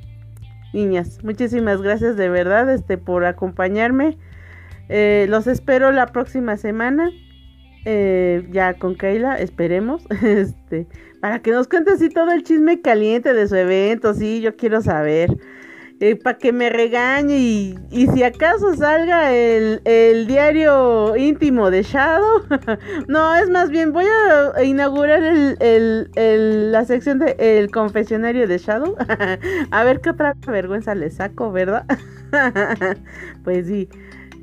Niñas, muchísimas gracias de verdad, este, por acompañarme. Eh, los espero la próxima semana. Eh, ya con Keila, esperemos. *laughs* Este, para que nos cuente así todo el chisme caliente de su evento. Sí, yo quiero saber. Eh, para que me regañe y, si acaso salga el, diario íntimo de Shadow. *laughs* no, es más bien, voy a inaugurar el, la sección del el confesionario de Shadow. *laughs* a ver qué otra vergüenza le saco, ¿verdad? pues sí.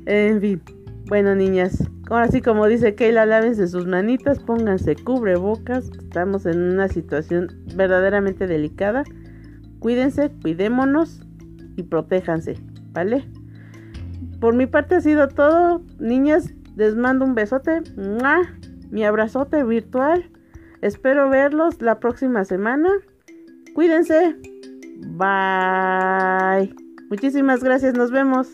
En fin, bueno niñas, ahora sí como dice Keila, lávense sus manitas, pónganse cubrebocas, estamos en una situación verdaderamente delicada. Cuídense, cuidémonos y protéjanse, ¿vale? Por mi parte ha sido todo, niñas, les mando un besote, mi abrazote virtual. Espero verlos la próxima semana. Cuídense. Bye. Muchísimas gracias, nos vemos.